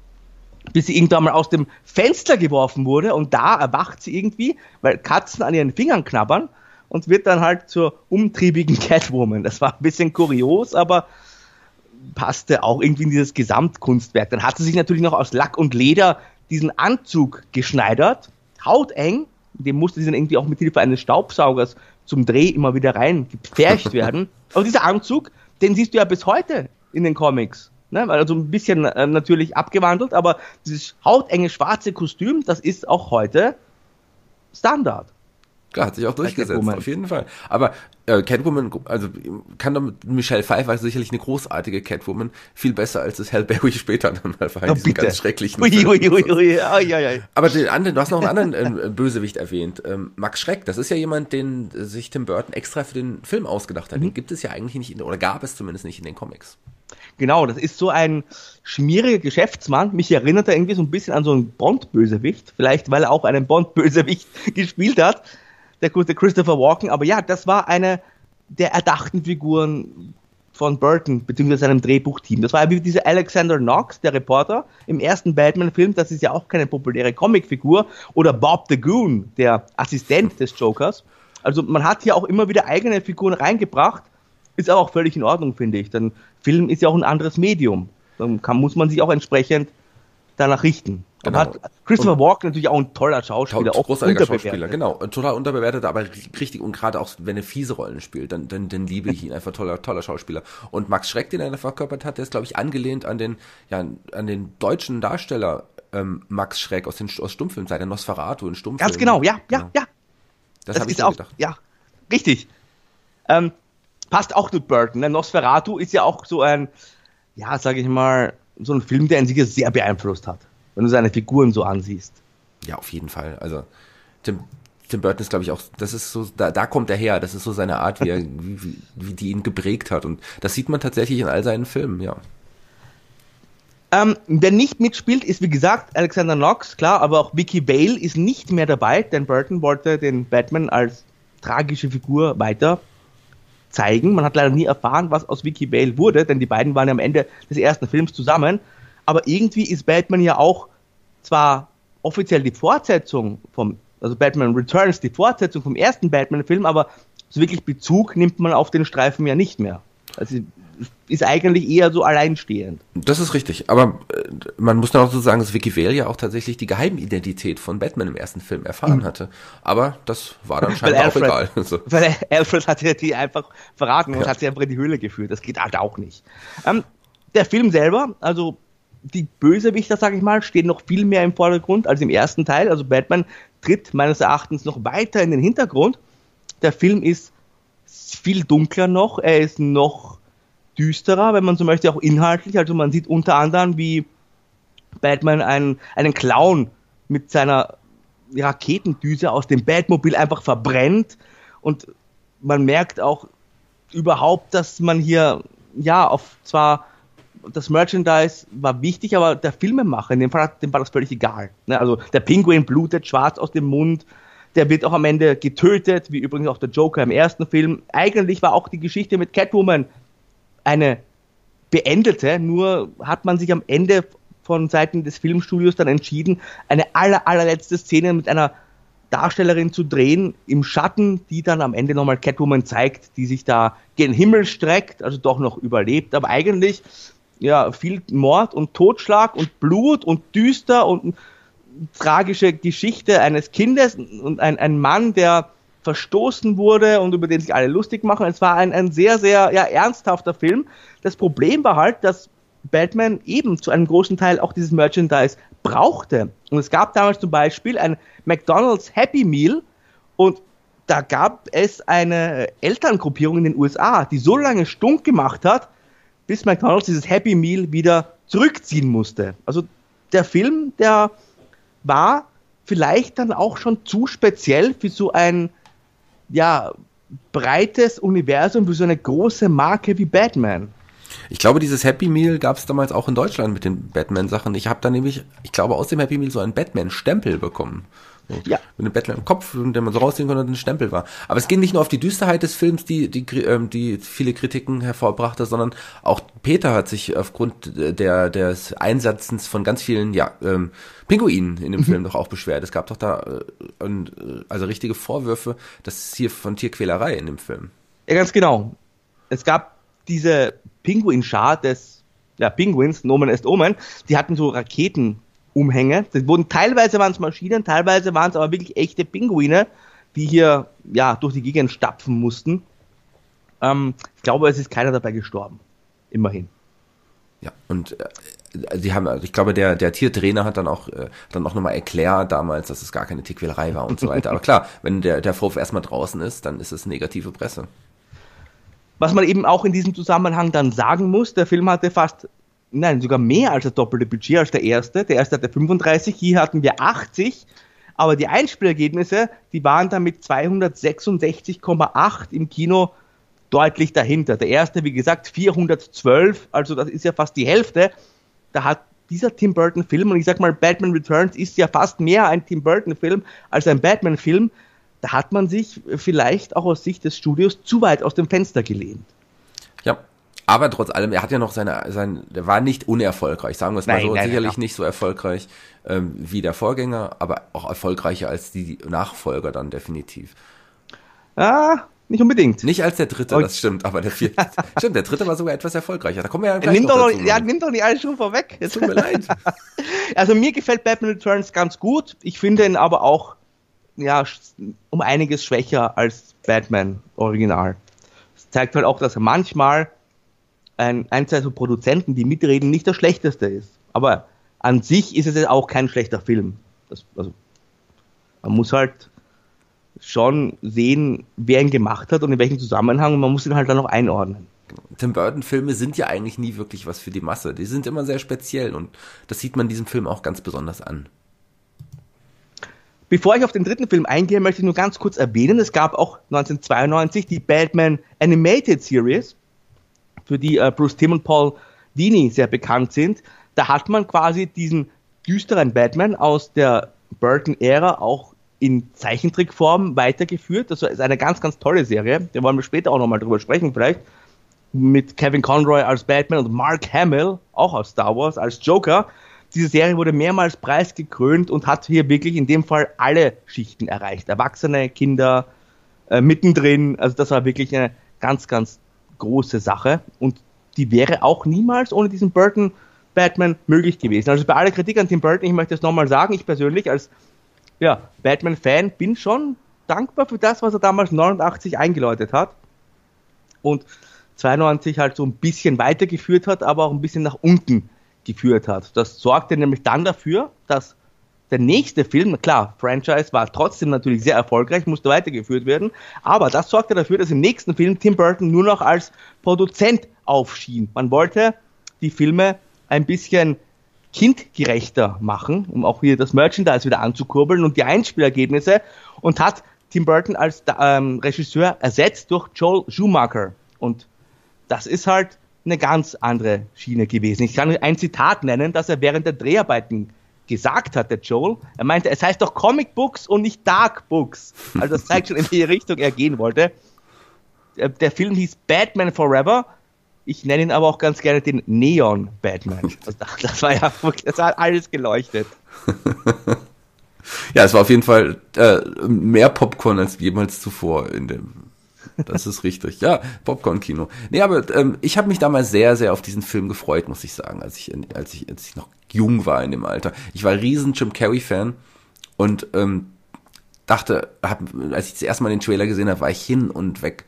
bis sie irgendwann mal aus dem Fenster geworfen wurde und da erwacht sie irgendwie, weil Katzen an ihren Fingern knabbern und wird dann halt zur umtriebigen [laughs] Catwoman. Das war ein bisschen kurios, aber passte auch irgendwie in dieses Gesamtkunstwerk. Dann hat sie sich natürlich noch aus Lack und Leder diesen Anzug geschneidert, hauteng, dem musste sie dann irgendwie auch mit Hilfe eines Staubsaugers zum Dreh immer wieder rein gepfercht [laughs] werden. Aber dieser Anzug, den siehst du ja bis heute in den Comics. Ne? Also ein bisschen äh, natürlich abgewandelt, aber dieses hautenge schwarze Kostüm, das ist auch heute Standard. Klar, hat sich auch durchgesetzt, auf jeden Fall. Aber äh, Catwoman, also kann doch mit Michelle Pfeiffer sicherlich eine großartige Catwoman, viel besser als das Hal Berry [laughs] später dann mal war, oh, diesen ganz schrecklichen. Ui, ui, ui, ui, ui, ui. Aber den anderen, du hast noch einen anderen äh, Bösewicht erwähnt, ähm, Max Schreck. Das ist ja jemand, den sich Tim Burton extra für den Film ausgedacht hat. Mhm. Den gibt es ja eigentlich nicht, in, oder gab es zumindest nicht in den Comics. Genau, das ist so ein schmieriger Geschäftsmann. Mich erinnert er irgendwie so ein bisschen an so einen Bond-Bösewicht. Vielleicht, weil er auch einen Bond-Bösewicht [laughs] gespielt hat der gute Christopher Walken. Aber ja, das war eine der erdachten Figuren von Burton, beziehungsweise seinem Drehbuchteam. Das war ja wie dieser Alexander Knox, der Reporter im ersten Batman-Film. Das ist ja auch keine populäre Comicfigur. Oder Bob the Goon, der Assistent des Jokers. Also man hat hier auch immer wieder eigene Figuren reingebracht. Ist aber auch völlig in Ordnung, finde ich. Denn Film ist ja auch ein anderes Medium. Dann kann, muss man sich auch entsprechend danach richten. Genau. Hat Christopher Walken natürlich auch ein toller Schauspieler, auch großartiger Schauspieler, genau, total unterbewertet, aber richtig und gerade auch wenn er fiese Rollen spielt, dann, dann, dann liebe ich ihn [laughs] einfach toller, toller Schauspieler. Und Max Schreck, den er verkörpert hat, der ist glaube ich angelehnt an den, ja, an den deutschen Darsteller ähm, Max Schreck aus den aus Stummfilmzeiten, Nosferatu in Stummfilmen. Ganz genau, ja, ja, genau. ja. Das, das habe ich auch gedacht. Ja, richtig. Ähm, passt auch zu Burton. Ne? Nosferatu ist ja auch so ein, ja, sage ich mal, so ein Film, der ihn sicher sehr beeinflusst hat wenn du seine Figuren so ansiehst. Ja, auf jeden Fall. Also Tim, Tim Burton ist, glaube ich, auch, das ist so, da, da kommt er her, das ist so seine Art, wie, er, [laughs] wie, wie die ihn geprägt hat. Und das sieht man tatsächlich in all seinen Filmen, ja. Ähm, wer nicht mitspielt, ist wie gesagt Alexander Knox, klar, aber auch Vicky Vale ist nicht mehr dabei, denn Burton wollte den Batman als tragische Figur weiter zeigen. Man hat leider nie erfahren, was aus Vicky Vale wurde, denn die beiden waren ja am Ende des ersten Films zusammen aber irgendwie ist Batman ja auch zwar offiziell die Fortsetzung vom, also Batman Returns die Fortsetzung vom ersten Batman-Film, aber so wirklich Bezug nimmt man auf den Streifen ja nicht mehr. Also ist eigentlich eher so alleinstehend. Das ist richtig, aber äh, man muss dann auch so sagen, dass Vicky Vale ja auch tatsächlich die Geheimidentität von Batman im ersten Film erfahren mhm. hatte. Aber das war dann scheinbar Alfred, auch egal. [laughs] so. Weil Alfred hat ja die einfach verraten und ja. hat sie einfach in die Höhle geführt. Das geht halt auch nicht. Ähm, der Film selber, also die Bösewichter, sage ich mal, stehen noch viel mehr im Vordergrund als im ersten Teil. Also Batman tritt meines Erachtens noch weiter in den Hintergrund. Der Film ist viel dunkler noch, er ist noch düsterer, wenn man so möchte, auch inhaltlich. Also man sieht unter anderem, wie Batman einen, einen Clown mit seiner Raketendüse aus dem Batmobil einfach verbrennt und man merkt auch überhaupt, dass man hier ja auf zwar das Merchandise war wichtig, aber der Filmemacher, in dem Fall, dem war das völlig egal. Ne? Also der Pinguin blutet schwarz aus dem Mund, der wird auch am Ende getötet, wie übrigens auch der Joker im ersten Film. Eigentlich war auch die Geschichte mit Catwoman eine beendete, nur hat man sich am Ende von Seiten des Filmstudios dann entschieden, eine aller, allerletzte Szene mit einer Darstellerin zu drehen im Schatten, die dann am Ende nochmal Catwoman zeigt, die sich da gen Himmel streckt, also doch noch überlebt. Aber eigentlich ja, viel Mord und Totschlag und Blut und düster und tragische Geschichte eines Kindes und ein, ein Mann, der verstoßen wurde und über den sich alle lustig machen. Es war ein, ein sehr, sehr ja, ernsthafter Film. Das Problem war halt, dass Batman eben zu einem großen Teil auch dieses Merchandise brauchte. Und es gab damals zum Beispiel ein McDonald's Happy Meal und da gab es eine Elterngruppierung in den USA, die so lange stunk gemacht hat, bis McDonald's dieses Happy Meal wieder zurückziehen musste. Also der Film, der war vielleicht dann auch schon zu speziell für so ein ja breites Universum, für so eine große Marke wie Batman. Ich glaube, dieses Happy Meal gab es damals auch in Deutschland mit den Batman-Sachen. Ich habe da nämlich, ich glaube, aus dem Happy Meal so einen Batman-Stempel bekommen. So, ja. Mit einem Bettler im Kopf, den man so rausziehen konnte ein Stempel war. Aber es ging nicht nur auf die Düsterheit des Films, die, die, ähm, die viele Kritiken hervorbrachte, sondern auch Peter hat sich aufgrund der, des Einsatzens von ganz vielen, ja, ähm, Pinguinen in dem mhm. Film doch auch beschwert. Es gab doch da äh, äh, also richtige Vorwürfe, das hier von Tierquälerei in dem Film. Ja, ganz genau. Es gab diese Pinguinschar des ja, Pinguins, Nomen est Omen, die hatten so Raketen Umhänge. Das wurden teilweise waren es Maschinen, teilweise waren es aber wirklich echte Pinguine, die hier ja durch die Gegend stapfen mussten. Ähm, ich glaube, es ist keiner dabei gestorben. Immerhin. Ja, und äh, die haben, ich glaube, der, der Tiertrainer hat dann auch, äh, dann auch nochmal erklärt damals, dass es gar keine Tierquälerei war und so weiter. Aber klar, wenn der, der Vorwurf erstmal draußen ist, dann ist es negative Presse. Was man eben auch in diesem Zusammenhang dann sagen muss, der Film hatte fast, nein, sogar mehr als das doppelte Budget als der erste. Der erste hatte 35, hier hatten wir 80. Aber die Einspielergebnisse, die waren dann mit 266,8 im Kino deutlich dahinter. Der erste, wie gesagt, 412, also das ist ja fast die Hälfte. Da hat dieser Tim Burton Film, und ich sag mal, Batman Returns ist ja fast mehr ein Tim Burton Film als ein Batman Film, da hat man sich vielleicht auch aus Sicht des Studios zu weit aus dem Fenster gelehnt. Ja, aber trotz allem, er hat ja noch seine, sein, der war nicht unerfolgreich, sagen wir es mal Nein, so, nein, sicherlich nein. nicht so erfolgreich ähm, wie der Vorgänger, aber auch erfolgreicher als die Nachfolger dann definitiv. Ah, nicht unbedingt. Nicht als der dritte, Oh. das stimmt, aber der vierte, [laughs] stimmt, der dritte war sogar etwas erfolgreicher. Da kommen wir ja gleich Nimm noch doch, dazu. ja, nimm doch nicht alles schon vorweg. Es tut mir leid. [laughs] Also mir gefällt Batman Returns ganz gut. Ich finde ihn aber auch ja, um einiges schwächer als Batman Original. Es zeigt halt auch, dass er manchmal ein, ein, zwei so Produzenten, die mitreden, nicht das Schlechteste ist. Aber an sich ist es auch kein schlechter Film. Das, also, man muss halt schon sehen, wer ihn gemacht hat und in welchem Zusammenhang und man muss ihn halt dann noch einordnen. Tim Burton Filme sind ja eigentlich nie wirklich was für die Masse. Die sind immer sehr speziell und das sieht man diesem Film auch ganz besonders an. Bevor ich auf den dritten Film eingehe, möchte ich nur ganz kurz erwähnen, es gab auch 1992 die Batman Animated Series, für die äh, Bruce Timm und Paul Dini sehr bekannt sind. Da hat man quasi diesen düsteren Batman aus der Burton-Ära auch in Zeichentrickform weitergeführt. Das ist eine ganz, ganz tolle Serie. Da wollen wir später auch nochmal drüber sprechen vielleicht. Mit Kevin Conroy als Batman und Mark Hamill, auch aus Star Wars, als Joker. Diese Serie wurde mehrmals preisgekrönt und hat hier wirklich in dem Fall alle Schichten erreicht. Erwachsene, Kinder, äh, mittendrin. Also das war wirklich eine ganz, ganz große Sache. Und die wäre auch niemals ohne diesen Burton Batman möglich gewesen. Also bei aller Kritik an Tim Burton, ich möchte es nochmal sagen, ich persönlich als ja, Batman-Fan bin schon dankbar für das, was er damals 89 eingeläutet hat. Und 92 halt so ein bisschen weitergeführt hat, aber auch ein bisschen nach unten geführt hat. Das sorgte nämlich dann dafür, dass der nächste Film, klar, Franchise war trotzdem natürlich sehr erfolgreich, musste weitergeführt werden, aber das sorgte dafür, dass im nächsten Film Tim Burton nur noch als Produzent aufschien. Man wollte die Filme ein bisschen kindgerechter machen, um auch hier das Merchandise wieder anzukurbeln und die Einspielergebnisse und hat Tim Burton als ähm, Regisseur ersetzt durch Joel Schumacher. Und das ist halt eine ganz andere Schiene gewesen. Ich kann ein Zitat nennen, das er während der Dreharbeiten gesagt hat, der Joel. Er meinte, es heißt doch Comic Books und nicht Dark Books. Also das zeigt schon, in welche Richtung er gehen wollte. Der, Film hieß Batman Forever. Ich nenne ihn aber auch ganz gerne den Neon Batman. Also das, das war ja das hat alles geleuchtet. [laughs] Ja, es war auf jeden Fall äh, mehr Popcorn als jemals zuvor in dem. Das ist richtig. Ja, Popcorn-Kino. Nee, aber ähm, ich habe mich damals sehr, sehr auf diesen Film gefreut, muss ich sagen, als ich, als ich, als ich noch jung war in dem Alter. Ich war riesen Jim Carrey-Fan und ähm, dachte, hab, als ich das erste Mal den Trailer gesehen habe, war ich hin und weg.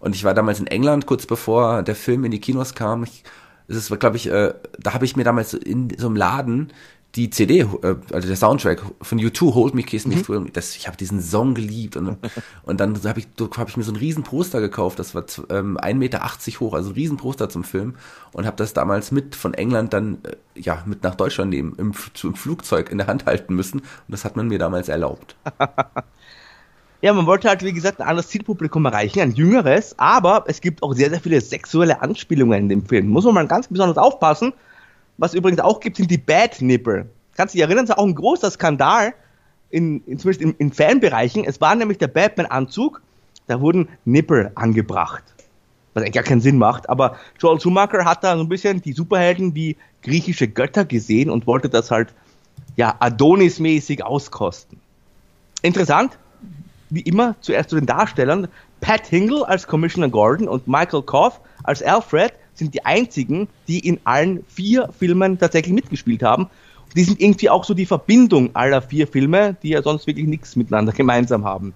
Und ich war damals in England, kurz bevor der Film in die Kinos kam. Ich, es ist, glaube ich, äh, da habe ich mir damals in so einem Laden die CD, äh, also der Soundtrack von U2, Hold Me, Kiss Me, Mhm. Thrill Me, das, ich habe diesen Song geliebt und, [laughs] und dann habe ich, hab ich mir so ein riesen Poster gekauft, das war ähm, 1,80 Meter hoch, also ein riesen Poster zum Film und habe das damals mit von England dann, äh, ja, mit nach Deutschland nehmen, im, im Flugzeug in der Hand halten müssen und das hat man mir damals erlaubt. [laughs] Ja, man wollte halt, wie gesagt, ein anderes Zielpublikum erreichen, ein jüngeres, aber es gibt auch sehr, sehr viele sexuelle Anspielungen in dem Film. Muss man mal ganz besonders aufpassen. Was übrigens auch gibt, sind die Bad Nipple. Kannst du dich erinnern, das war auch ein großer Skandal, in, in, zumindest in, in Fanbereichen. Es war nämlich der Batman-Anzug, da wurden Nippel angebracht. Was eigentlich gar keinen Sinn macht, aber Joel Schumacher hat da so ein bisschen die Superhelden wie griechische Götter gesehen und wollte das halt, ja, Adonis-mäßig auskosten. Interessant, wie immer zuerst zu den Darstellern. Pat Hingle als Commissioner Gordon und Michael Koff als Alfred sind die einzigen, die in allen vier Filmen tatsächlich mitgespielt haben. Die sind irgendwie auch so die Verbindung aller vier Filme, die ja sonst wirklich nichts miteinander [laughs] gemeinsam haben.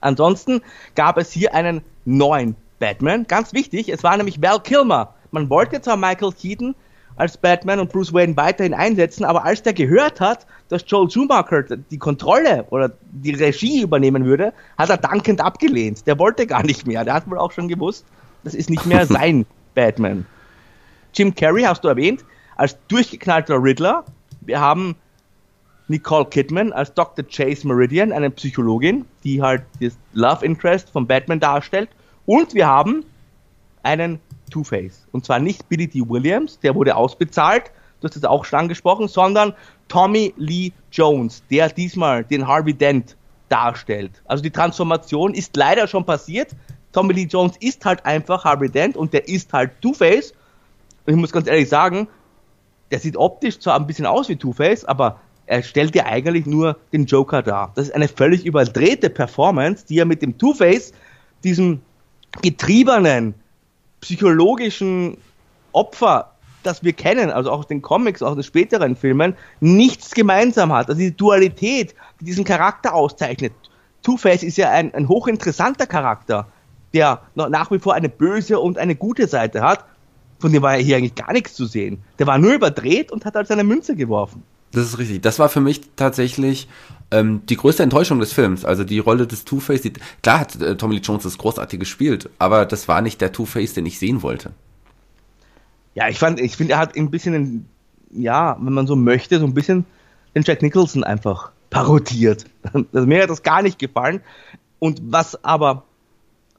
Ansonsten gab es hier einen neuen Batman. Ganz wichtig, es war nämlich Val Kilmer. Man wollte zwar Michael Keaton als Batman und Bruce Wayne weiterhin einsetzen, aber als der gehört hat, dass Joel Schumacher die Kontrolle oder die Regie übernehmen würde, hat er dankend abgelehnt. Der wollte gar nicht mehr. Der hat wohl auch schon gewusst, das ist nicht mehr [laughs] sein Batman. Jim Carrey hast du erwähnt, als durchgeknallter Riddler. Wir haben Nicole Kidman als Dr. Chase Meridian, eine Psychologin, die halt das Love Interest von Batman darstellt. Und wir haben einen Two-Face. Und zwar nicht Billy D. Williams, der wurde ausbezahlt, du hast das auch schon angesprochen, sondern Tommy Lee Jones, der diesmal den Harvey Dent darstellt. Also die Transformation ist leider schon passiert. Tommy Lee Jones ist halt einfach Harvey Dent und der ist halt Two-Face. Und ich muss ganz ehrlich sagen, der sieht optisch zwar ein bisschen aus wie Two-Face, aber er stellt ja eigentlich nur den Joker dar. Das ist eine völlig überdrehte Performance, die er mit dem Two-Face, diesem getriebenen, psychologischen Opfer, das wir kennen, also auch aus den Comics, auch aus den späteren Filmen, nichts gemeinsam hat. Also die Dualität, die diesen Charakter auszeichnet. Two-Face ist ja ein, ein hochinteressanter Charakter, der nach wie vor eine böse und eine gute Seite hat. Von dem war ja hier eigentlich gar nichts zu sehen. Der war nur überdreht und hat halt seine Münze geworfen. Das ist richtig. Das war für mich tatsächlich ähm, die größte Enttäuschung des Films. Also die Rolle des Two-Face, klar hat äh, Tommy Lee Jones das großartig gespielt, aber das war nicht der Two-Face, den ich sehen wollte. Ja, ich fand, ich finde, er hat ein bisschen, ja, wenn man so möchte, so ein bisschen den Jack Nicholson einfach parodiert. [laughs] Also mir hat das gar nicht gefallen. Und was aber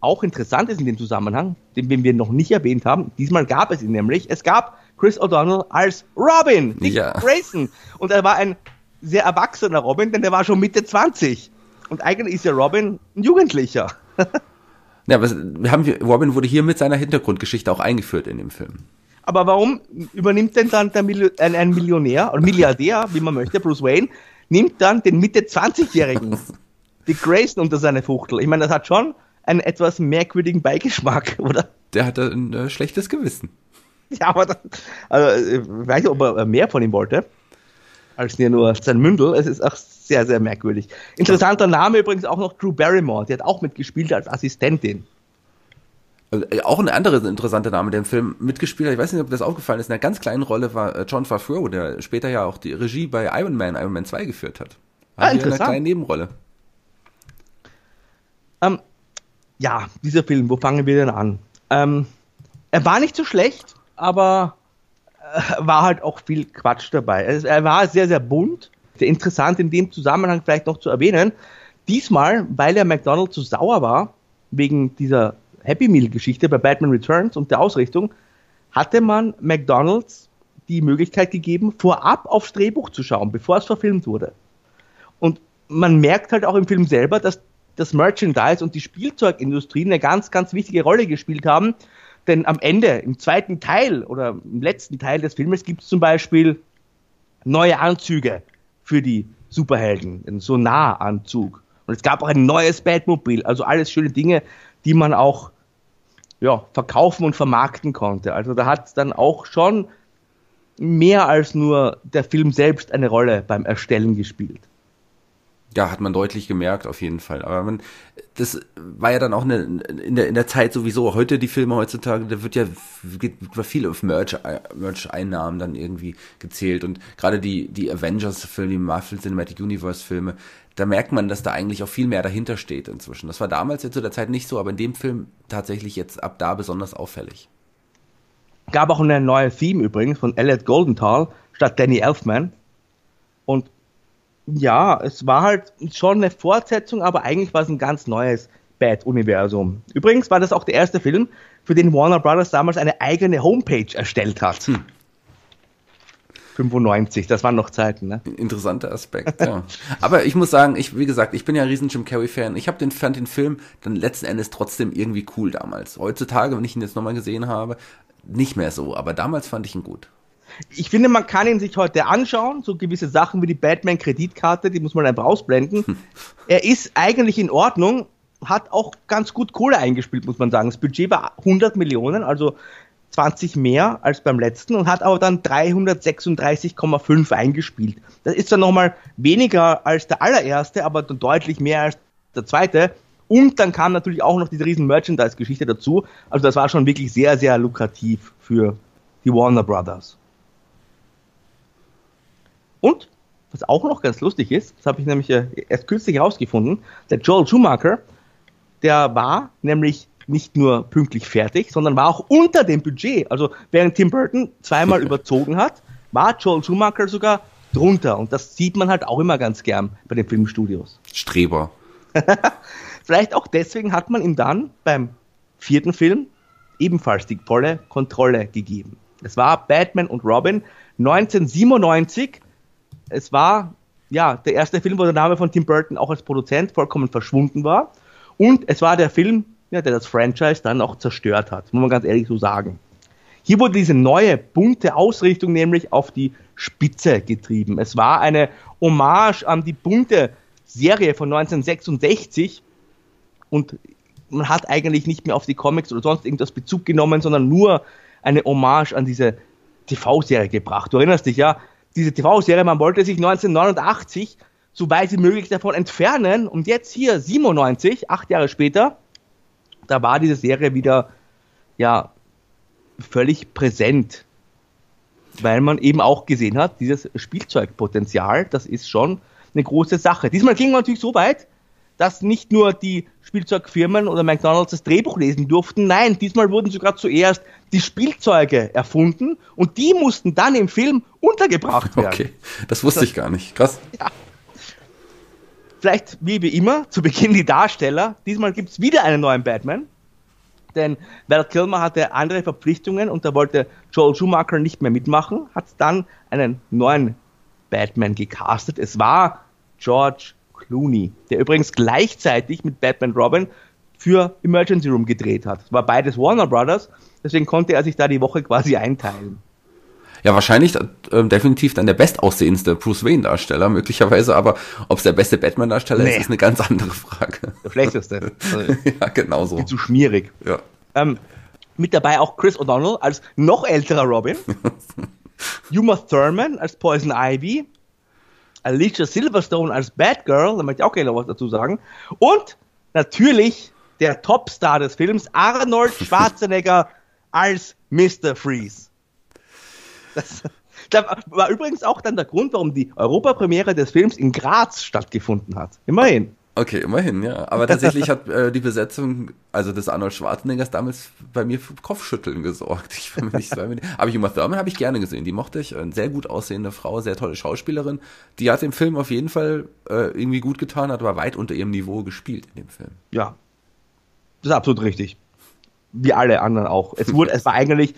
auch interessant ist in dem Zusammenhang, den wir noch nicht erwähnt haben, diesmal gab es ihn nämlich, es gab Chris O'Donnell als Robin, Dick ja. Grayson. Und er war ein sehr erwachsener Robin, denn der war schon Mitte 20. Und eigentlich ist ja Robin ein Jugendlicher. [laughs] ja, aber wir haben, Robin wurde hier mit seiner Hintergrundgeschichte auch eingeführt in dem Film. Aber warum übernimmt denn dann der Mil ein, ein Millionär oder Milliardär, wie man möchte, Bruce Wayne, nimmt dann den Mitte 20-Jährigen, [laughs] Dick Grayson, unter seine Fuchtel? Ich meine, das hat schon einen etwas merkwürdigen Beigeschmack, [laughs] oder? Der hatte ein äh, schlechtes Gewissen. Ja, aber dann, also, ich weiß nicht, ob er mehr von ihm wollte, als nur sein Mündel. Es ist auch sehr, sehr merkwürdig. Interessanter Name übrigens auch noch Drew Barrymore, die hat auch mitgespielt als Assistentin. Also, äh, auch ein anderer interessanter Name, der im Film mitgespielt hat. Ich weiß nicht, ob das aufgefallen ist. In einer ganz kleinen Rolle war äh, John Favreau, der später ja auch die Regie bei Iron Man, Iron Man 2 geführt hat. War ah, interessant. Eine kleine Nebenrolle. Ähm, ja, dieser Film, wo fangen wir denn an? Ähm, er war nicht so schlecht, aber äh, war halt auch viel Quatsch dabei. Also, er war sehr, sehr bunt. Sehr interessant in dem Zusammenhang vielleicht noch zu erwähnen. Diesmal, weil er McDonald zu sauer war, wegen dieser Happy Meal Geschichte bei Batman Returns und der Ausrichtung, hatte man McDonalds die Möglichkeit gegeben, vorab aufs Drehbuch zu schauen, bevor es verfilmt wurde. Und man merkt halt auch im Film selber, dass das Merchandise und die Spielzeugindustrie eine ganz, ganz wichtige Rolle gespielt haben, denn am Ende, im zweiten Teil oder im letzten Teil des Filmes gibt es zum Beispiel neue Anzüge für die Superhelden, einen Sonaranzug. Und es gab auch ein neues Batmobil, also alles schöne Dinge, die man auch ja, verkaufen und vermarkten konnte. Also da hat dann auch schon mehr als nur der Film selbst eine Rolle beim Erstellen gespielt ja, hat man deutlich gemerkt, auf jeden Fall. Aber man, das war ja dann auch eine, in der, in der Zeit sowieso. Heute die Filme heutzutage, da wird ja wird viel auf Merch, Merch-Einnahmen dann irgendwie gezählt. Und gerade die, die Avengers-Filme, die Marvel Cinematic Universe-Filme, da merkt man, dass da eigentlich auch viel mehr dahinter steht inzwischen. Das war damals jetzt zu der Zeit nicht so, aber in dem Film tatsächlich jetzt ab da besonders auffällig. Gab auch eine neue Theme übrigens von Elliot Goldenthal statt Danny Elfman. Und ja, es war halt schon eine Fortsetzung, aber eigentlich war es ein ganz neues Bad-Universum. Übrigens war das auch der erste Film, für den Warner Brothers damals eine eigene Homepage erstellt hat. Hm. 95, das waren noch Zeiten, ne? Interessanter Aspekt, ja. Aber ich muss sagen, ich, wie gesagt, ich bin ja ein riesen Jim Carrey-Fan. Ich habe den, fand den Film dann letzten Endes trotzdem irgendwie cool damals. Heutzutage, wenn ich ihn jetzt nochmal gesehen habe, nicht mehr so, aber damals fand ich ihn gut. Ich finde, man kann ihn sich heute anschauen, so gewisse Sachen wie die Batman-Kreditkarte, die muss man einfach ausblenden. Hm. Er ist eigentlich in Ordnung, hat auch ganz gut Kohle eingespielt, muss man sagen. Das Budget war 100 Millionen, also 20 mehr als beim letzten und hat aber dann 336,5 eingespielt. Das ist dann nochmal weniger als der allererste, aber dann deutlich mehr als der zweite. Und dann kam natürlich auch noch diese riesen Merchandise-Geschichte dazu. Also das war schon wirklich sehr, sehr lukrativ für die Warner Brothers. Und was auch noch ganz lustig ist, das habe ich nämlich äh, erst kürzlich herausgefunden, der Joel Schumacher, der war nämlich nicht nur pünktlich fertig, sondern war auch unter dem Budget. Also während Tim Burton zweimal [laughs] überzogen hat, war Joel Schumacher sogar drunter. Und das sieht man halt auch immer ganz gern bei den Filmstudios. Streber. [laughs] Vielleicht auch deswegen hat man ihm dann beim vierten Film ebenfalls die volle Kontrolle gegeben. Es war Batman und Robin 1997. Es war ja der erste Film, wo der Name von Tim Burton auch als Produzent vollkommen verschwunden war. Und es war der Film, ja, der das Franchise dann auch zerstört hat, muss man ganz ehrlich so sagen. Hier wurde diese neue, bunte Ausrichtung nämlich auf die Spitze getrieben. Es war eine Hommage an die bunte Serie von 1966 und man hat eigentlich nicht mehr auf die Comics oder sonst irgendwas Bezug genommen, sondern nur eine Hommage an diese TV-Serie gebracht. Du erinnerst dich ja, diese TV-Serie, man wollte sich 1989 so weit wie möglich davon entfernen und jetzt hier 97, acht Jahre später, da war diese Serie wieder ja völlig präsent, weil man eben auch gesehen hat, dieses Spielzeugpotenzial, das ist schon eine große Sache. Diesmal ging man natürlich so weit, dass nicht nur die Spielzeugfirmen oder McDonalds das Drehbuch lesen durften, nein, diesmal wurden sogar zuerst die Spielzeuge erfunden und die mussten dann im Film untergebracht werden. Okay, das wusste ich gar nicht. Krass. Ja. Vielleicht wie, wie immer, zu Beginn die Darsteller. Diesmal gibt es wieder einen neuen Batman. Denn Val Kilmer hatte andere Verpflichtungen und da wollte Joel Schumacher nicht mehr mitmachen, hat dann einen neuen Batman gecastet. Es war George Clooney, der übrigens gleichzeitig mit Batman Robin für Emergency Room gedreht hat. Es war beides Warner Brothers, deswegen konnte er sich da die Woche quasi einteilen. Ja, wahrscheinlich äh, definitiv dann der bestaussehendste Bruce Wayne-Darsteller, möglicherweise, aber ob es der beste Batman-Darsteller nee. ist, ist eine ganz andere Frage. Der schlechteste. [laughs] ja, genau so. Viel zu schmierig. Ja. Ähm, mit dabei auch Chris O'Donnell als noch älterer Robin, [laughs] Uma Thurman als Poison Ivy, Alicia Silverstone als Batgirl, da möchte ich auch gerne noch was dazu sagen, und natürlich der Topstar des Films, Arnold [laughs] Schwarzenegger als Mr. Freeze. Das, das war übrigens auch dann der Grund, warum die Europapremiere des Films in Graz stattgefunden hat. Immerhin. Okay, immerhin, ja. Aber tatsächlich hat äh, die Besetzung, also des Arnold Schwarzeneggers, damals bei mir für Kopfschütteln gesorgt. Ich war mir nicht, nicht, aber Uma Thurman habe ich gerne gesehen. Die mochte ich. Eine sehr gut aussehende Frau, sehr tolle Schauspielerin. Die hat im Film auf jeden Fall äh, irgendwie gut getan, hat aber weit unter ihrem Niveau gespielt in dem Film. Ja, das ist absolut richtig. Wie alle anderen auch. Es wurde, es war eigentlich,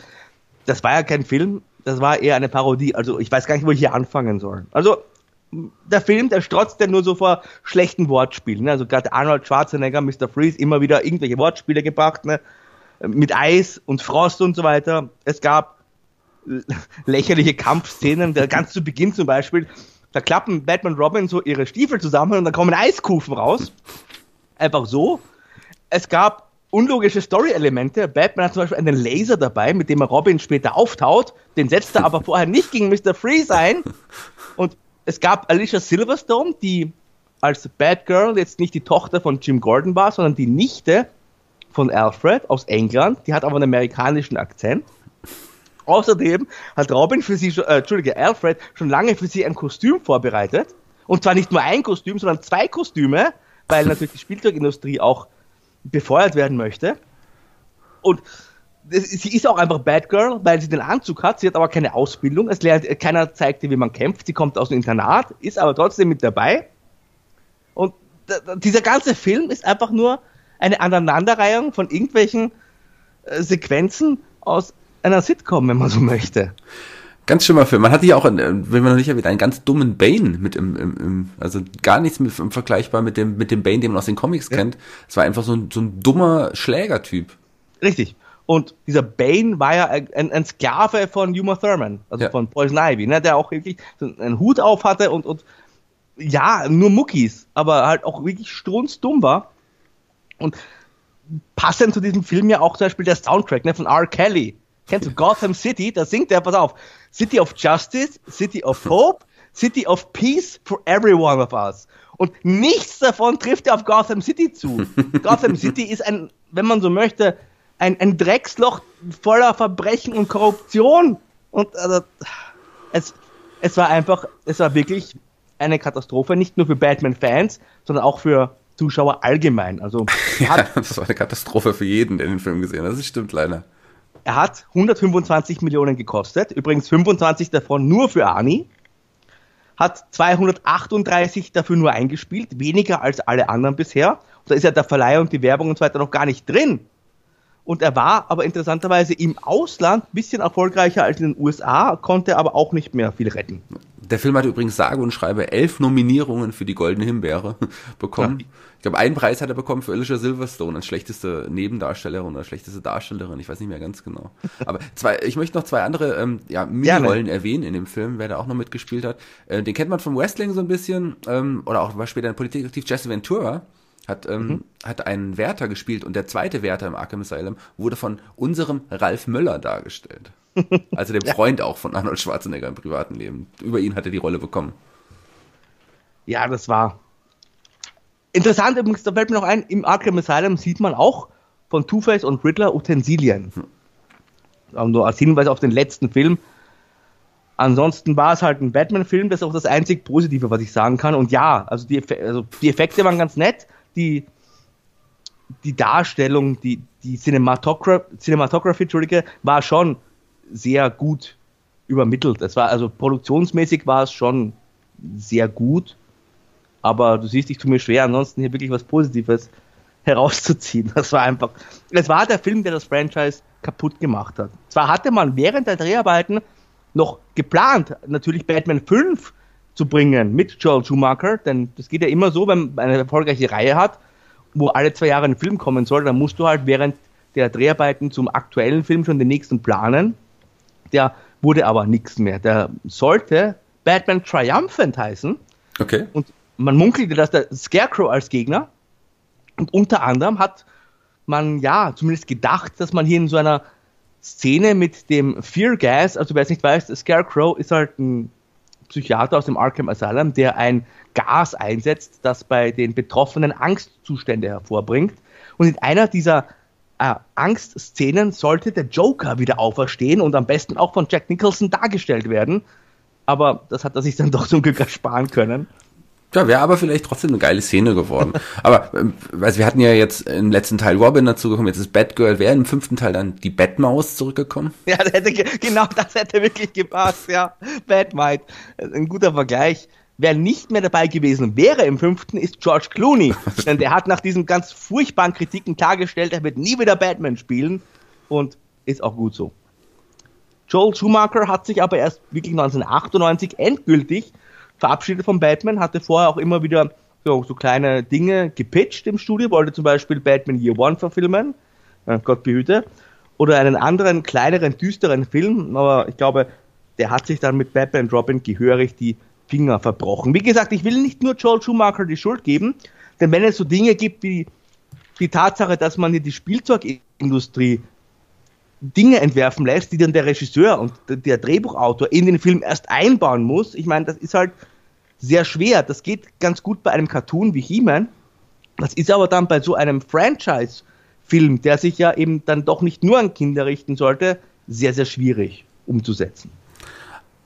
das war ja kein Film, das war eher eine Parodie. Also ich weiß gar nicht, wo ich hier anfangen soll. Also der Film, der strotzt ja nur so vor schlechten Wortspielen. Ne? Also gerade Arnold Schwarzenegger, Mr. Freeze, immer wieder irgendwelche Wortspiele gebracht, ne? mit Eis und Frost und so weiter. Es gab [laughs] lächerliche Kampfszenen, ganz zu Beginn zum Beispiel, da klappen Batman und Robin so ihre Stiefel zusammen und dann kommen Eiskufen raus. Einfach so. Es gab unlogische Story-Elemente. Batman hat zum Beispiel einen Laser dabei, mit dem er Robin später auftaut. Den setzt er aber vorher nicht gegen Mr. Freeze ein. Und es gab Alicia Silverstone, die als Batgirl jetzt nicht die Tochter von Jim Gordon war, sondern die Nichte von Alfred aus England. Die hat aber einen amerikanischen Akzent. Außerdem hat Robin für sie, äh, Entschuldige, Alfred schon lange für sie ein Kostüm vorbereitet. Und zwar nicht nur ein Kostüm, sondern zwei Kostüme, weil natürlich die Spielzeugindustrie auch befeuert werden möchte. Und sie ist auch einfach Bad Girl, weil sie den Anzug hat. Sie hat aber keine Ausbildung. Es lernt, keiner zeigt ihr, wie man kämpft. Sie kommt aus dem Internat, ist aber trotzdem mit dabei. Und dieser ganze Film ist einfach nur eine Aneinanderreihung von irgendwelchen äh, Sequenzen aus einer Sitcom, wenn man so möchte. Ganz schlimmer Film. Man hatte ja auch, äh, wenn man noch nicht erwähnt, einen ganz dummen Bane mit im, im, im also gar nichts mit, im vergleichbar mit dem, mit dem Bane, den man aus den Comics ja. kennt. Es war einfach so ein, so ein dummer Schlägertyp. Richtig. Und dieser Bane war ja ein, ein Sklave von Uma Thurman, also ja. von Poison Ivy, ne, der auch wirklich einen Hut auf hatte und, und ja, nur Muckis, aber halt auch wirklich strunzdumm war. Und passend zu diesem Film ja auch zum Beispiel der Soundtrack ne, von R. Kelly. Kennst du Gotham City? Da singt er, pass auf, City of Justice, City of Hope, City of Peace for every one of us. Und nichts davon trifft ja auf Gotham City zu. [laughs] Gotham City ist ein, wenn man so möchte, ein, ein Drecksloch voller Verbrechen und Korruption. Und also, es, es war einfach, es war wirklich eine Katastrophe, nicht nur für Batman-Fans, sondern auch für Zuschauer allgemein. Also [laughs] ja, das war eine Katastrophe für jeden, der den Film gesehen hat. Das stimmt leider. Er hat 125 Millionen gekostet, übrigens 25 davon nur für Arnie. Hat 238 dafür nur eingespielt, weniger als alle anderen bisher. Und da ist ja der Verleih und die Werbung und so weiter noch gar nicht drin. Und er war aber interessanterweise im Ausland ein bisschen erfolgreicher als in den USA, konnte aber auch nicht mehr viel retten. Der Film hatte übrigens sage und schreibe elf Nominierungen für die Goldene Himbeere [laughs] bekommen. Ja. Ich glaube, einen Preis hat er bekommen für Alicia Silverstone als schlechteste Nebendarstellerin oder schlechteste Darstellerin. Ich weiß nicht mehr ganz genau. Aber zwei, ich möchte noch zwei andere ähm, ja, Mini-Rollen erwähnen in dem Film, wer da auch noch mitgespielt hat. Äh, den kennt man vom Wrestling so ein bisschen ähm, oder auch war später in Politik aktiv. Jesse Ventura hat, ähm, mhm. hat einen Wärter gespielt und der zweite Wärter im Arkham Asylum wurde von unserem Ralf Möller dargestellt. [laughs] Also dem Freund auch von Arnold Schwarzenegger im privaten Leben. Über ihn hat er die Rolle bekommen. Ja, das war interessant. Übrigens, da fällt mir noch ein, im Arkham Asylum sieht man auch von Two-Face und Riddler Utensilien. Hm. Nur als Hinweis auf den letzten Film. Ansonsten war es halt ein Batman-Film, das ist auch das einzig Positive, was ich sagen kann. Und ja, also die, Effe also die Effekte waren ganz nett. Die, die Darstellung, die, die Cinematogra Cinematography, Entschuldige, war schon sehr gut übermittelt. Es war also produktionsmäßig war es schon sehr gut, aber du siehst, ich tue mir schwer, ansonsten hier wirklich was Positives herauszuziehen. Das war einfach, es war der Film, der das Franchise kaputt gemacht hat. Zwar hatte man während der Dreharbeiten noch geplant, natürlich Batman 5 zu bringen mit Joel Schumacher, denn das geht ja immer so, wenn man eine erfolgreiche Reihe hat, wo alle zwei Jahre ein Film kommen soll, dann musst du halt während der Dreharbeiten zum aktuellen Film schon den nächsten planen der wurde aber nichts mehr. Der sollte Batman Triumphant heißen. Okay. Und man munkelte, dass der Scarecrow als Gegner. Und unter anderem hat man ja zumindest gedacht, dass man hier in so einer Szene mit dem Fear Gas, also wer es nicht weiß, Scarecrow ist halt ein Psychiater aus dem Arkham Asylum, der ein Gas einsetzt, das bei den Betroffenen Angstzustände hervorbringt. Und in einer dieser äh, Angstszenen sollte der Joker wieder auferstehen und am besten auch von Jack Nicholson dargestellt werden. Aber das hat er sich dann doch zum Glück ersparen können. Ja, wäre aber vielleicht trotzdem eine geile Szene geworden. [laughs] aber also wir hatten ja jetzt im letzten Teil Robin dazu gekommen, jetzt ist Batgirl. Wäre im fünften Teil dann die Batmaus zurückgekommen? Ja, das hätte, genau das hätte wirklich gepasst, ja. Batmite. Ein guter Vergleich. Wer nicht mehr dabei gewesen wäre im fünften, ist George Clooney. [laughs] Denn der hat nach diesen ganz furchtbaren Kritiken klargestellt, er wird nie wieder Batman spielen. Und ist auch gut so. Joel Schumacher hat sich aber erst wirklich 1998 endgültig verabschiedet von Batman, hatte vorher auch immer wieder so, so kleine Dinge gepitcht im Studio, wollte zum Beispiel Batman Year One verfilmen, Gott behüte, oder einen anderen, kleineren, düsteren Film, aber ich glaube, der hat sich dann mit Batman Robin gehörig die Finger verbrochen. Wie gesagt, ich will nicht nur Joel Schumacher die Schuld geben, denn wenn es so Dinge gibt wie die Tatsache, dass man hier die Spielzeugindustrie Dinge entwerfen lässt, die dann der Regisseur und der Drehbuchautor in den Film erst einbauen muss, ich meine, das ist halt sehr schwer. Das geht ganz gut bei einem Cartoon wie He-Man. Das ist aber dann bei so einem Franchise-Film, der sich ja eben dann doch nicht nur an Kinder richten sollte, sehr, sehr schwierig umzusetzen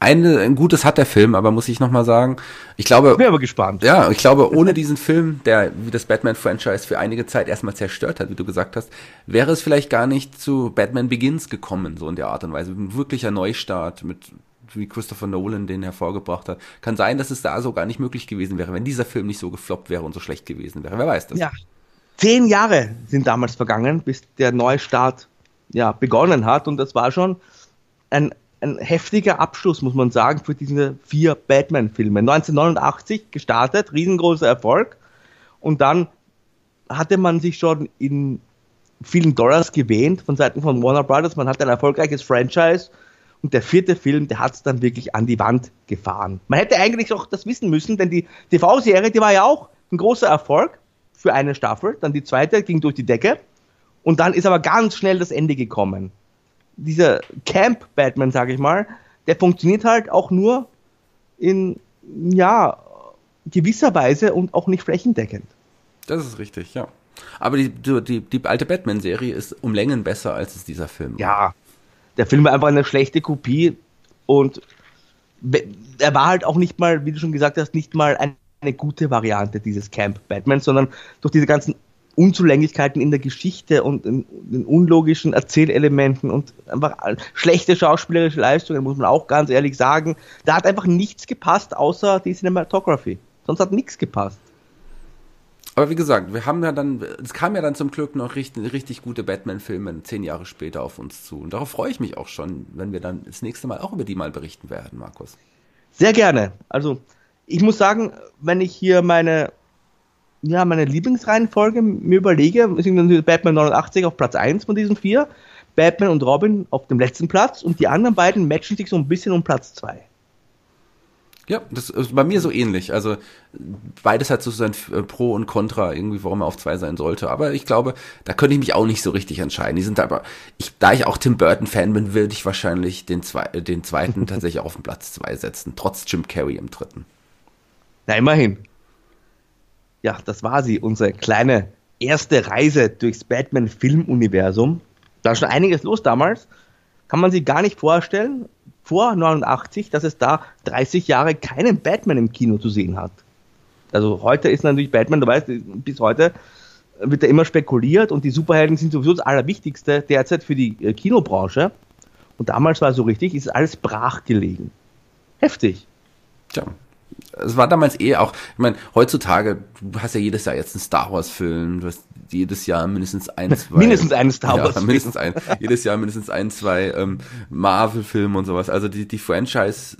eine, ein gutes hat der Film, aber muss ich nochmal sagen, ich glaube. Ich bin aber gespannt. Ja, ich glaube, ohne diesen Film, der wie das Batman-Franchise für einige Zeit erstmal zerstört hat, wie du gesagt hast, wäre es vielleicht gar nicht zu Batman Begins gekommen, so in der Art und Weise. Ein wirklicher Neustart mit wie Christopher Nolan den hervorgebracht hat. Kann sein, dass es da so gar nicht möglich gewesen wäre, wenn dieser Film nicht so gefloppt wäre und so schlecht gewesen wäre. Wer weiß das? Ja. Zehn Jahre sind damals vergangen, bis der Neustart ja, begonnen hat und das war schon ein ein heftiger Abschluss, muss man sagen, für diese vier Batman-Filme. 1989 gestartet, riesengroßer Erfolg. Und dann hatte man sich schon in vielen Dollars gewähnt von Seiten von Warner Brothers. Man hat ein erfolgreiches Franchise. Und der vierte Film, der hat es dann wirklich an die Wand gefahren. Man hätte eigentlich auch das wissen müssen, denn die TV-Serie, die war ja auch ein großer Erfolg für eine Staffel. Dann die zweite ging durch die Decke. Und dann ist aber ganz schnell das Ende gekommen dieser Camp-Batman, sage ich mal, der funktioniert halt auch nur in, ja, gewisser Weise und auch nicht flächendeckend. Das ist richtig, ja. Aber die, die, die alte Batman-Serie ist um Längen besser als es dieser Film. Ja, der Film war einfach eine schlechte Kopie und er war halt auch nicht mal, wie du schon gesagt hast, nicht mal eine, eine gute Variante dieses Camp Batman, sondern durch diese ganzen Unzulänglichkeiten in der Geschichte und in, in unlogischen Erzählelementen und einfach schlechte schauspielerische Leistungen, muss man auch ganz ehrlich sagen. Da hat einfach nichts gepasst, außer die Cinematography. Sonst hat nichts gepasst. Aber wie gesagt, wir haben ja dann, es kam ja dann zum Glück noch richtig, richtig gute Batman-Filme zehn Jahre später auf uns zu. Und darauf freue ich mich auch schon, wenn wir dann das nächste Mal auch über die mal berichten werden, Markus. Sehr gerne. Also, ich muss sagen, wenn ich hier meine, ja, meine Lieblingsreihenfolge mir überlege, sind dann Batman 89 auf Platz 1 von diesen vier, Batman und Robin auf dem letzten Platz und die anderen beiden matchen sich so ein bisschen um Platz 2. Ja, das ist bei mir so ähnlich. Also beides hat so sein äh, Pro und Contra irgendwie, warum er auf zwei sein sollte. Aber ich glaube, da könnte ich mich auch nicht so richtig entscheiden. Die sind aber, ich, da ich auch Tim Burton Fan bin, würde ich wahrscheinlich den, zwei, äh, den zweiten [laughs] tatsächlich auf den Platz zwei setzen, trotz Jim Carrey im dritten. Na, immerhin. Ja, das war sie, unsere kleine erste Reise durchs Batman-Filmuniversum. Da war schon einiges los damals. Kann man sich gar nicht vorstellen vor 89, dass es da 30 Jahre keinen Batman im Kino zu sehen hat. Also heute ist natürlich Batman, du weißt, bis heute wird da immer spekuliert und die Superhelden sind sowieso das Allerwichtigste derzeit für die äh, Kinobranche. Und damals war so richtig, ist alles brach gelegen. Heftig. Tja, es war damals eh auch, ich meine, heutzutage, du hast ja jedes Jahr jetzt einen Star Wars Film, du hast jedes Jahr mindestens ein, [laughs] zwei. mindestens einen Star Wars ja, mindestens ein, jedes Jahr mindestens ein, zwei ähm, Marvel-Filme und sowas. Also die, die Franchise,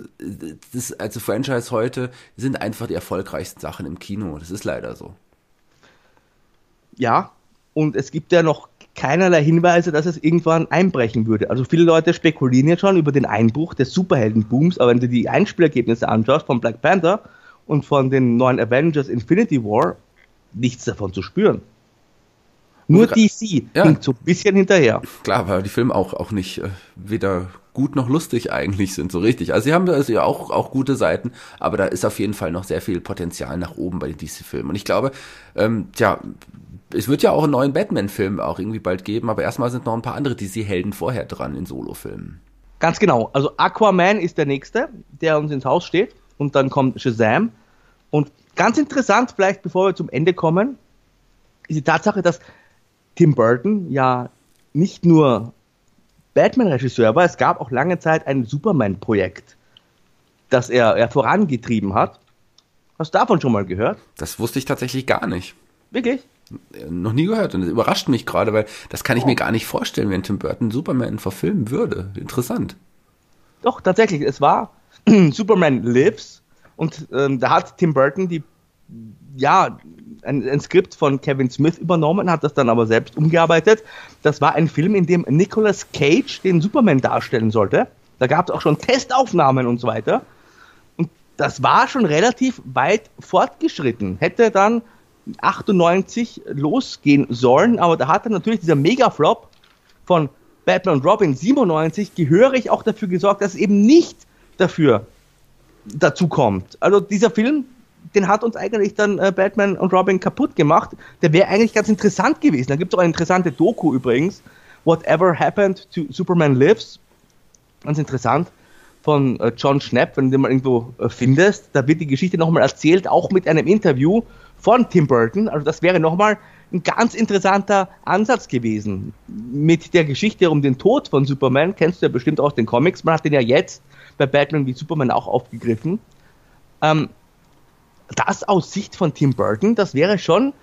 das, also Franchise heute sind einfach die erfolgreichsten Sachen im Kino. Das ist leider so. Ja, und es gibt ja noch keinerlei Hinweise, dass es irgendwann einbrechen würde. Also viele Leute spekulieren jetzt schon über den Einbruch des Superheldenbooms, aber wenn du die Einspielergebnisse anschaust von Black Panther und von den neuen Avengers Infinity War, nichts davon zu spüren. Nur DC ja. hinkt so ein bisschen hinterher. Klar, weil die Filme auch, auch nicht äh, weder gut noch lustig eigentlich sind, so richtig. Also sie haben also ja auch, auch gute Seiten, aber da ist auf jeden Fall noch sehr viel Potenzial nach oben bei den DC-Filmen. Und ich glaube, ähm, tja, es wird ja auch einen neuen Batman-Film auch irgendwie bald geben, aber erstmal sind noch ein paar andere DC-Helden vorher dran in Solo-Filmen. Ganz genau. Also Aquaman ist der nächste, der uns ins Haus steht. Und dann kommt Shazam. Und ganz interessant, vielleicht bevor wir zum Ende kommen, ist die Tatsache, dass Tim Burton ja nicht nur Batman-Regisseur war, es gab auch lange Zeit ein Superman-Projekt, das er, er vorangetrieben hat. Hast du davon schon mal gehört? Das wusste ich tatsächlich gar nicht. Wirklich? Noch nie gehört und das überrascht mich gerade, weil das kann ich oh. mir gar nicht vorstellen, wenn Tim Burton Superman verfilmen würde. Interessant. Doch, tatsächlich, es war [clears throat] Superman Lives und ähm, da hat Tim Burton die, ja, ein, ein, Skript von Kevin Smith übernommen, hat das dann aber selbst umgearbeitet. Das war ein Film, in dem Nicolas Cage den Superman darstellen sollte. Da gab es auch schon Testaufnahmen und so weiter. Und das war schon relativ weit fortgeschritten. Hätte dann 98 losgehen sollen, aber da hat dann natürlich dieser Mega-Flop von Batman und Robin 97 gehörig auch dafür gesorgt, dass es eben nicht dafür dazu kommt. Also dieser Film, den hat uns eigentlich dann äh, Batman und Robin kaputt gemacht. Der wäre eigentlich ganz interessant gewesen. Da gibt es auch eine interessante Doku übrigens, Whatever Happened to Superman Lives. Ganz interessant von äh, John Schnapp, wenn du den mal irgendwo äh, findest. Da wird die Geschichte nochmal erzählt, auch mit einem Interview von Tim Burton. Also das wäre nochmal ein ganz interessanter Ansatz gewesen. Mit der Geschichte um den Tod von Superman, kennst du ja bestimmt aus den Comics, man hat den ja jetzt bei Batman wie Superman auch aufgegriffen. Ähm, das aus Sicht von Tim Burton, das wäre schon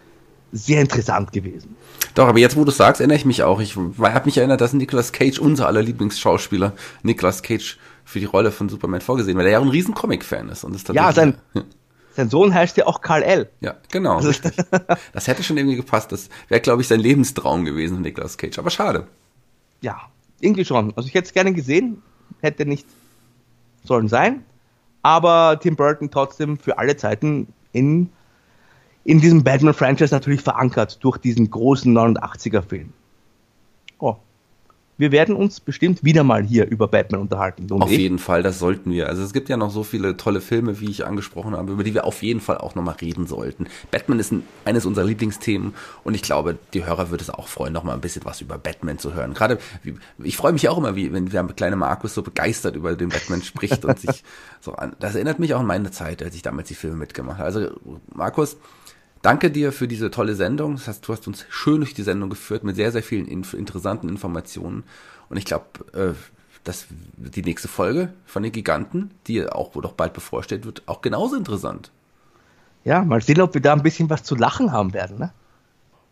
sehr interessant gewesen. Doch, aber jetzt, wo du sagst, erinnere ich mich auch. Ich habe mich erinnert, dass Nicolas Cage, unser aller Lieblingsschauspieler, Nicolas Cage für die Rolle von Superman vorgesehen, weil er ja auch ein riesen Comic-Fan ist. Und das ja, sein, [laughs] sein Sohn heißt ja auch Karl L. Ja, genau. Also das hätte schon irgendwie gepasst. Das wäre, glaube ich, sein Lebenstraum gewesen, Nicolas Cage. Aber schade. Ja, irgendwie schon. Also ich hätte es gerne gesehen, hätte nicht sollen sein. Aber Tim Burton trotzdem für alle Zeiten in, in diesem Batman-Franchise natürlich verankert durch diesen großen 89er-Film. Wir werden uns bestimmt wieder mal hier über Batman unterhalten. Auf ich. jeden Fall, das sollten wir. Also es gibt ja noch so viele tolle Filme, wie ich angesprochen habe, über die wir auf jeden Fall auch nochmal reden sollten. Batman ist ein, eines unserer Lieblingsthemen und ich glaube, die Hörer würde es auch freuen, nochmal ein bisschen was über Batman zu hören. Gerade, ich freue mich auch immer, wie, wenn der kleine Markus so begeistert über den Batman spricht und sich [laughs] so an. Das erinnert mich auch an meine Zeit, als ich damals die Filme mitgemacht habe. Also, Markus, Danke dir für diese tolle Sendung. Das heißt, du hast uns schön durch die Sendung geführt mit sehr, sehr vielen inf interessanten Informationen. Und ich glaube, äh, dass die nächste Folge von den Giganten, die auch wohl doch bald bevorsteht, wird auch genauso interessant. Ja, mal sehen, ob wir da ein bisschen was zu lachen haben werden, ne?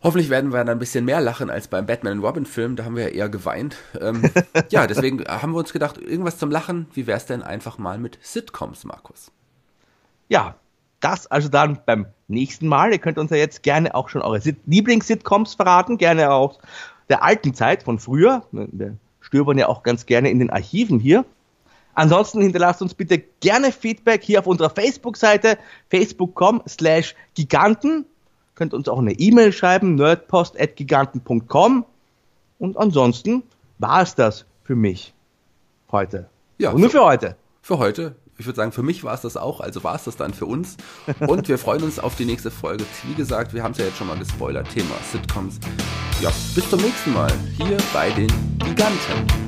Hoffentlich werden wir dann ein bisschen mehr lachen als beim Batman Robin Film, da haben wir ja eher geweint. Ähm, [laughs] ja, deswegen haben wir uns gedacht, irgendwas zum Lachen, wie wär's denn einfach mal mit Sitcoms, Markus? Ja, das also dann beim nächsten Mal. Ihr könnt uns ja jetzt gerne auch schon eure Lieblings-Sitcoms verraten, gerne auch der alten Zeit von früher. Wir stöbern ja auch ganz gerne in den Archiven hier. Ansonsten hinterlasst uns bitte gerne Feedback hier auf unserer Facebook-Seite facebook.com slash giganten. Könnt uns auch eine E-Mail schreiben, nerdpost.giganten.com. Und ansonsten war es das für mich heute. Ja. Und nur für heute. Für heute ich würde sagen, für mich war es das auch, also war es das dann für uns. Und wir freuen uns auf die nächste Folge. Wie gesagt, wir haben es ja jetzt schon mal gespoilert, Thema Sitcoms. Ja, bis zum nächsten Mal hier bei den Giganten.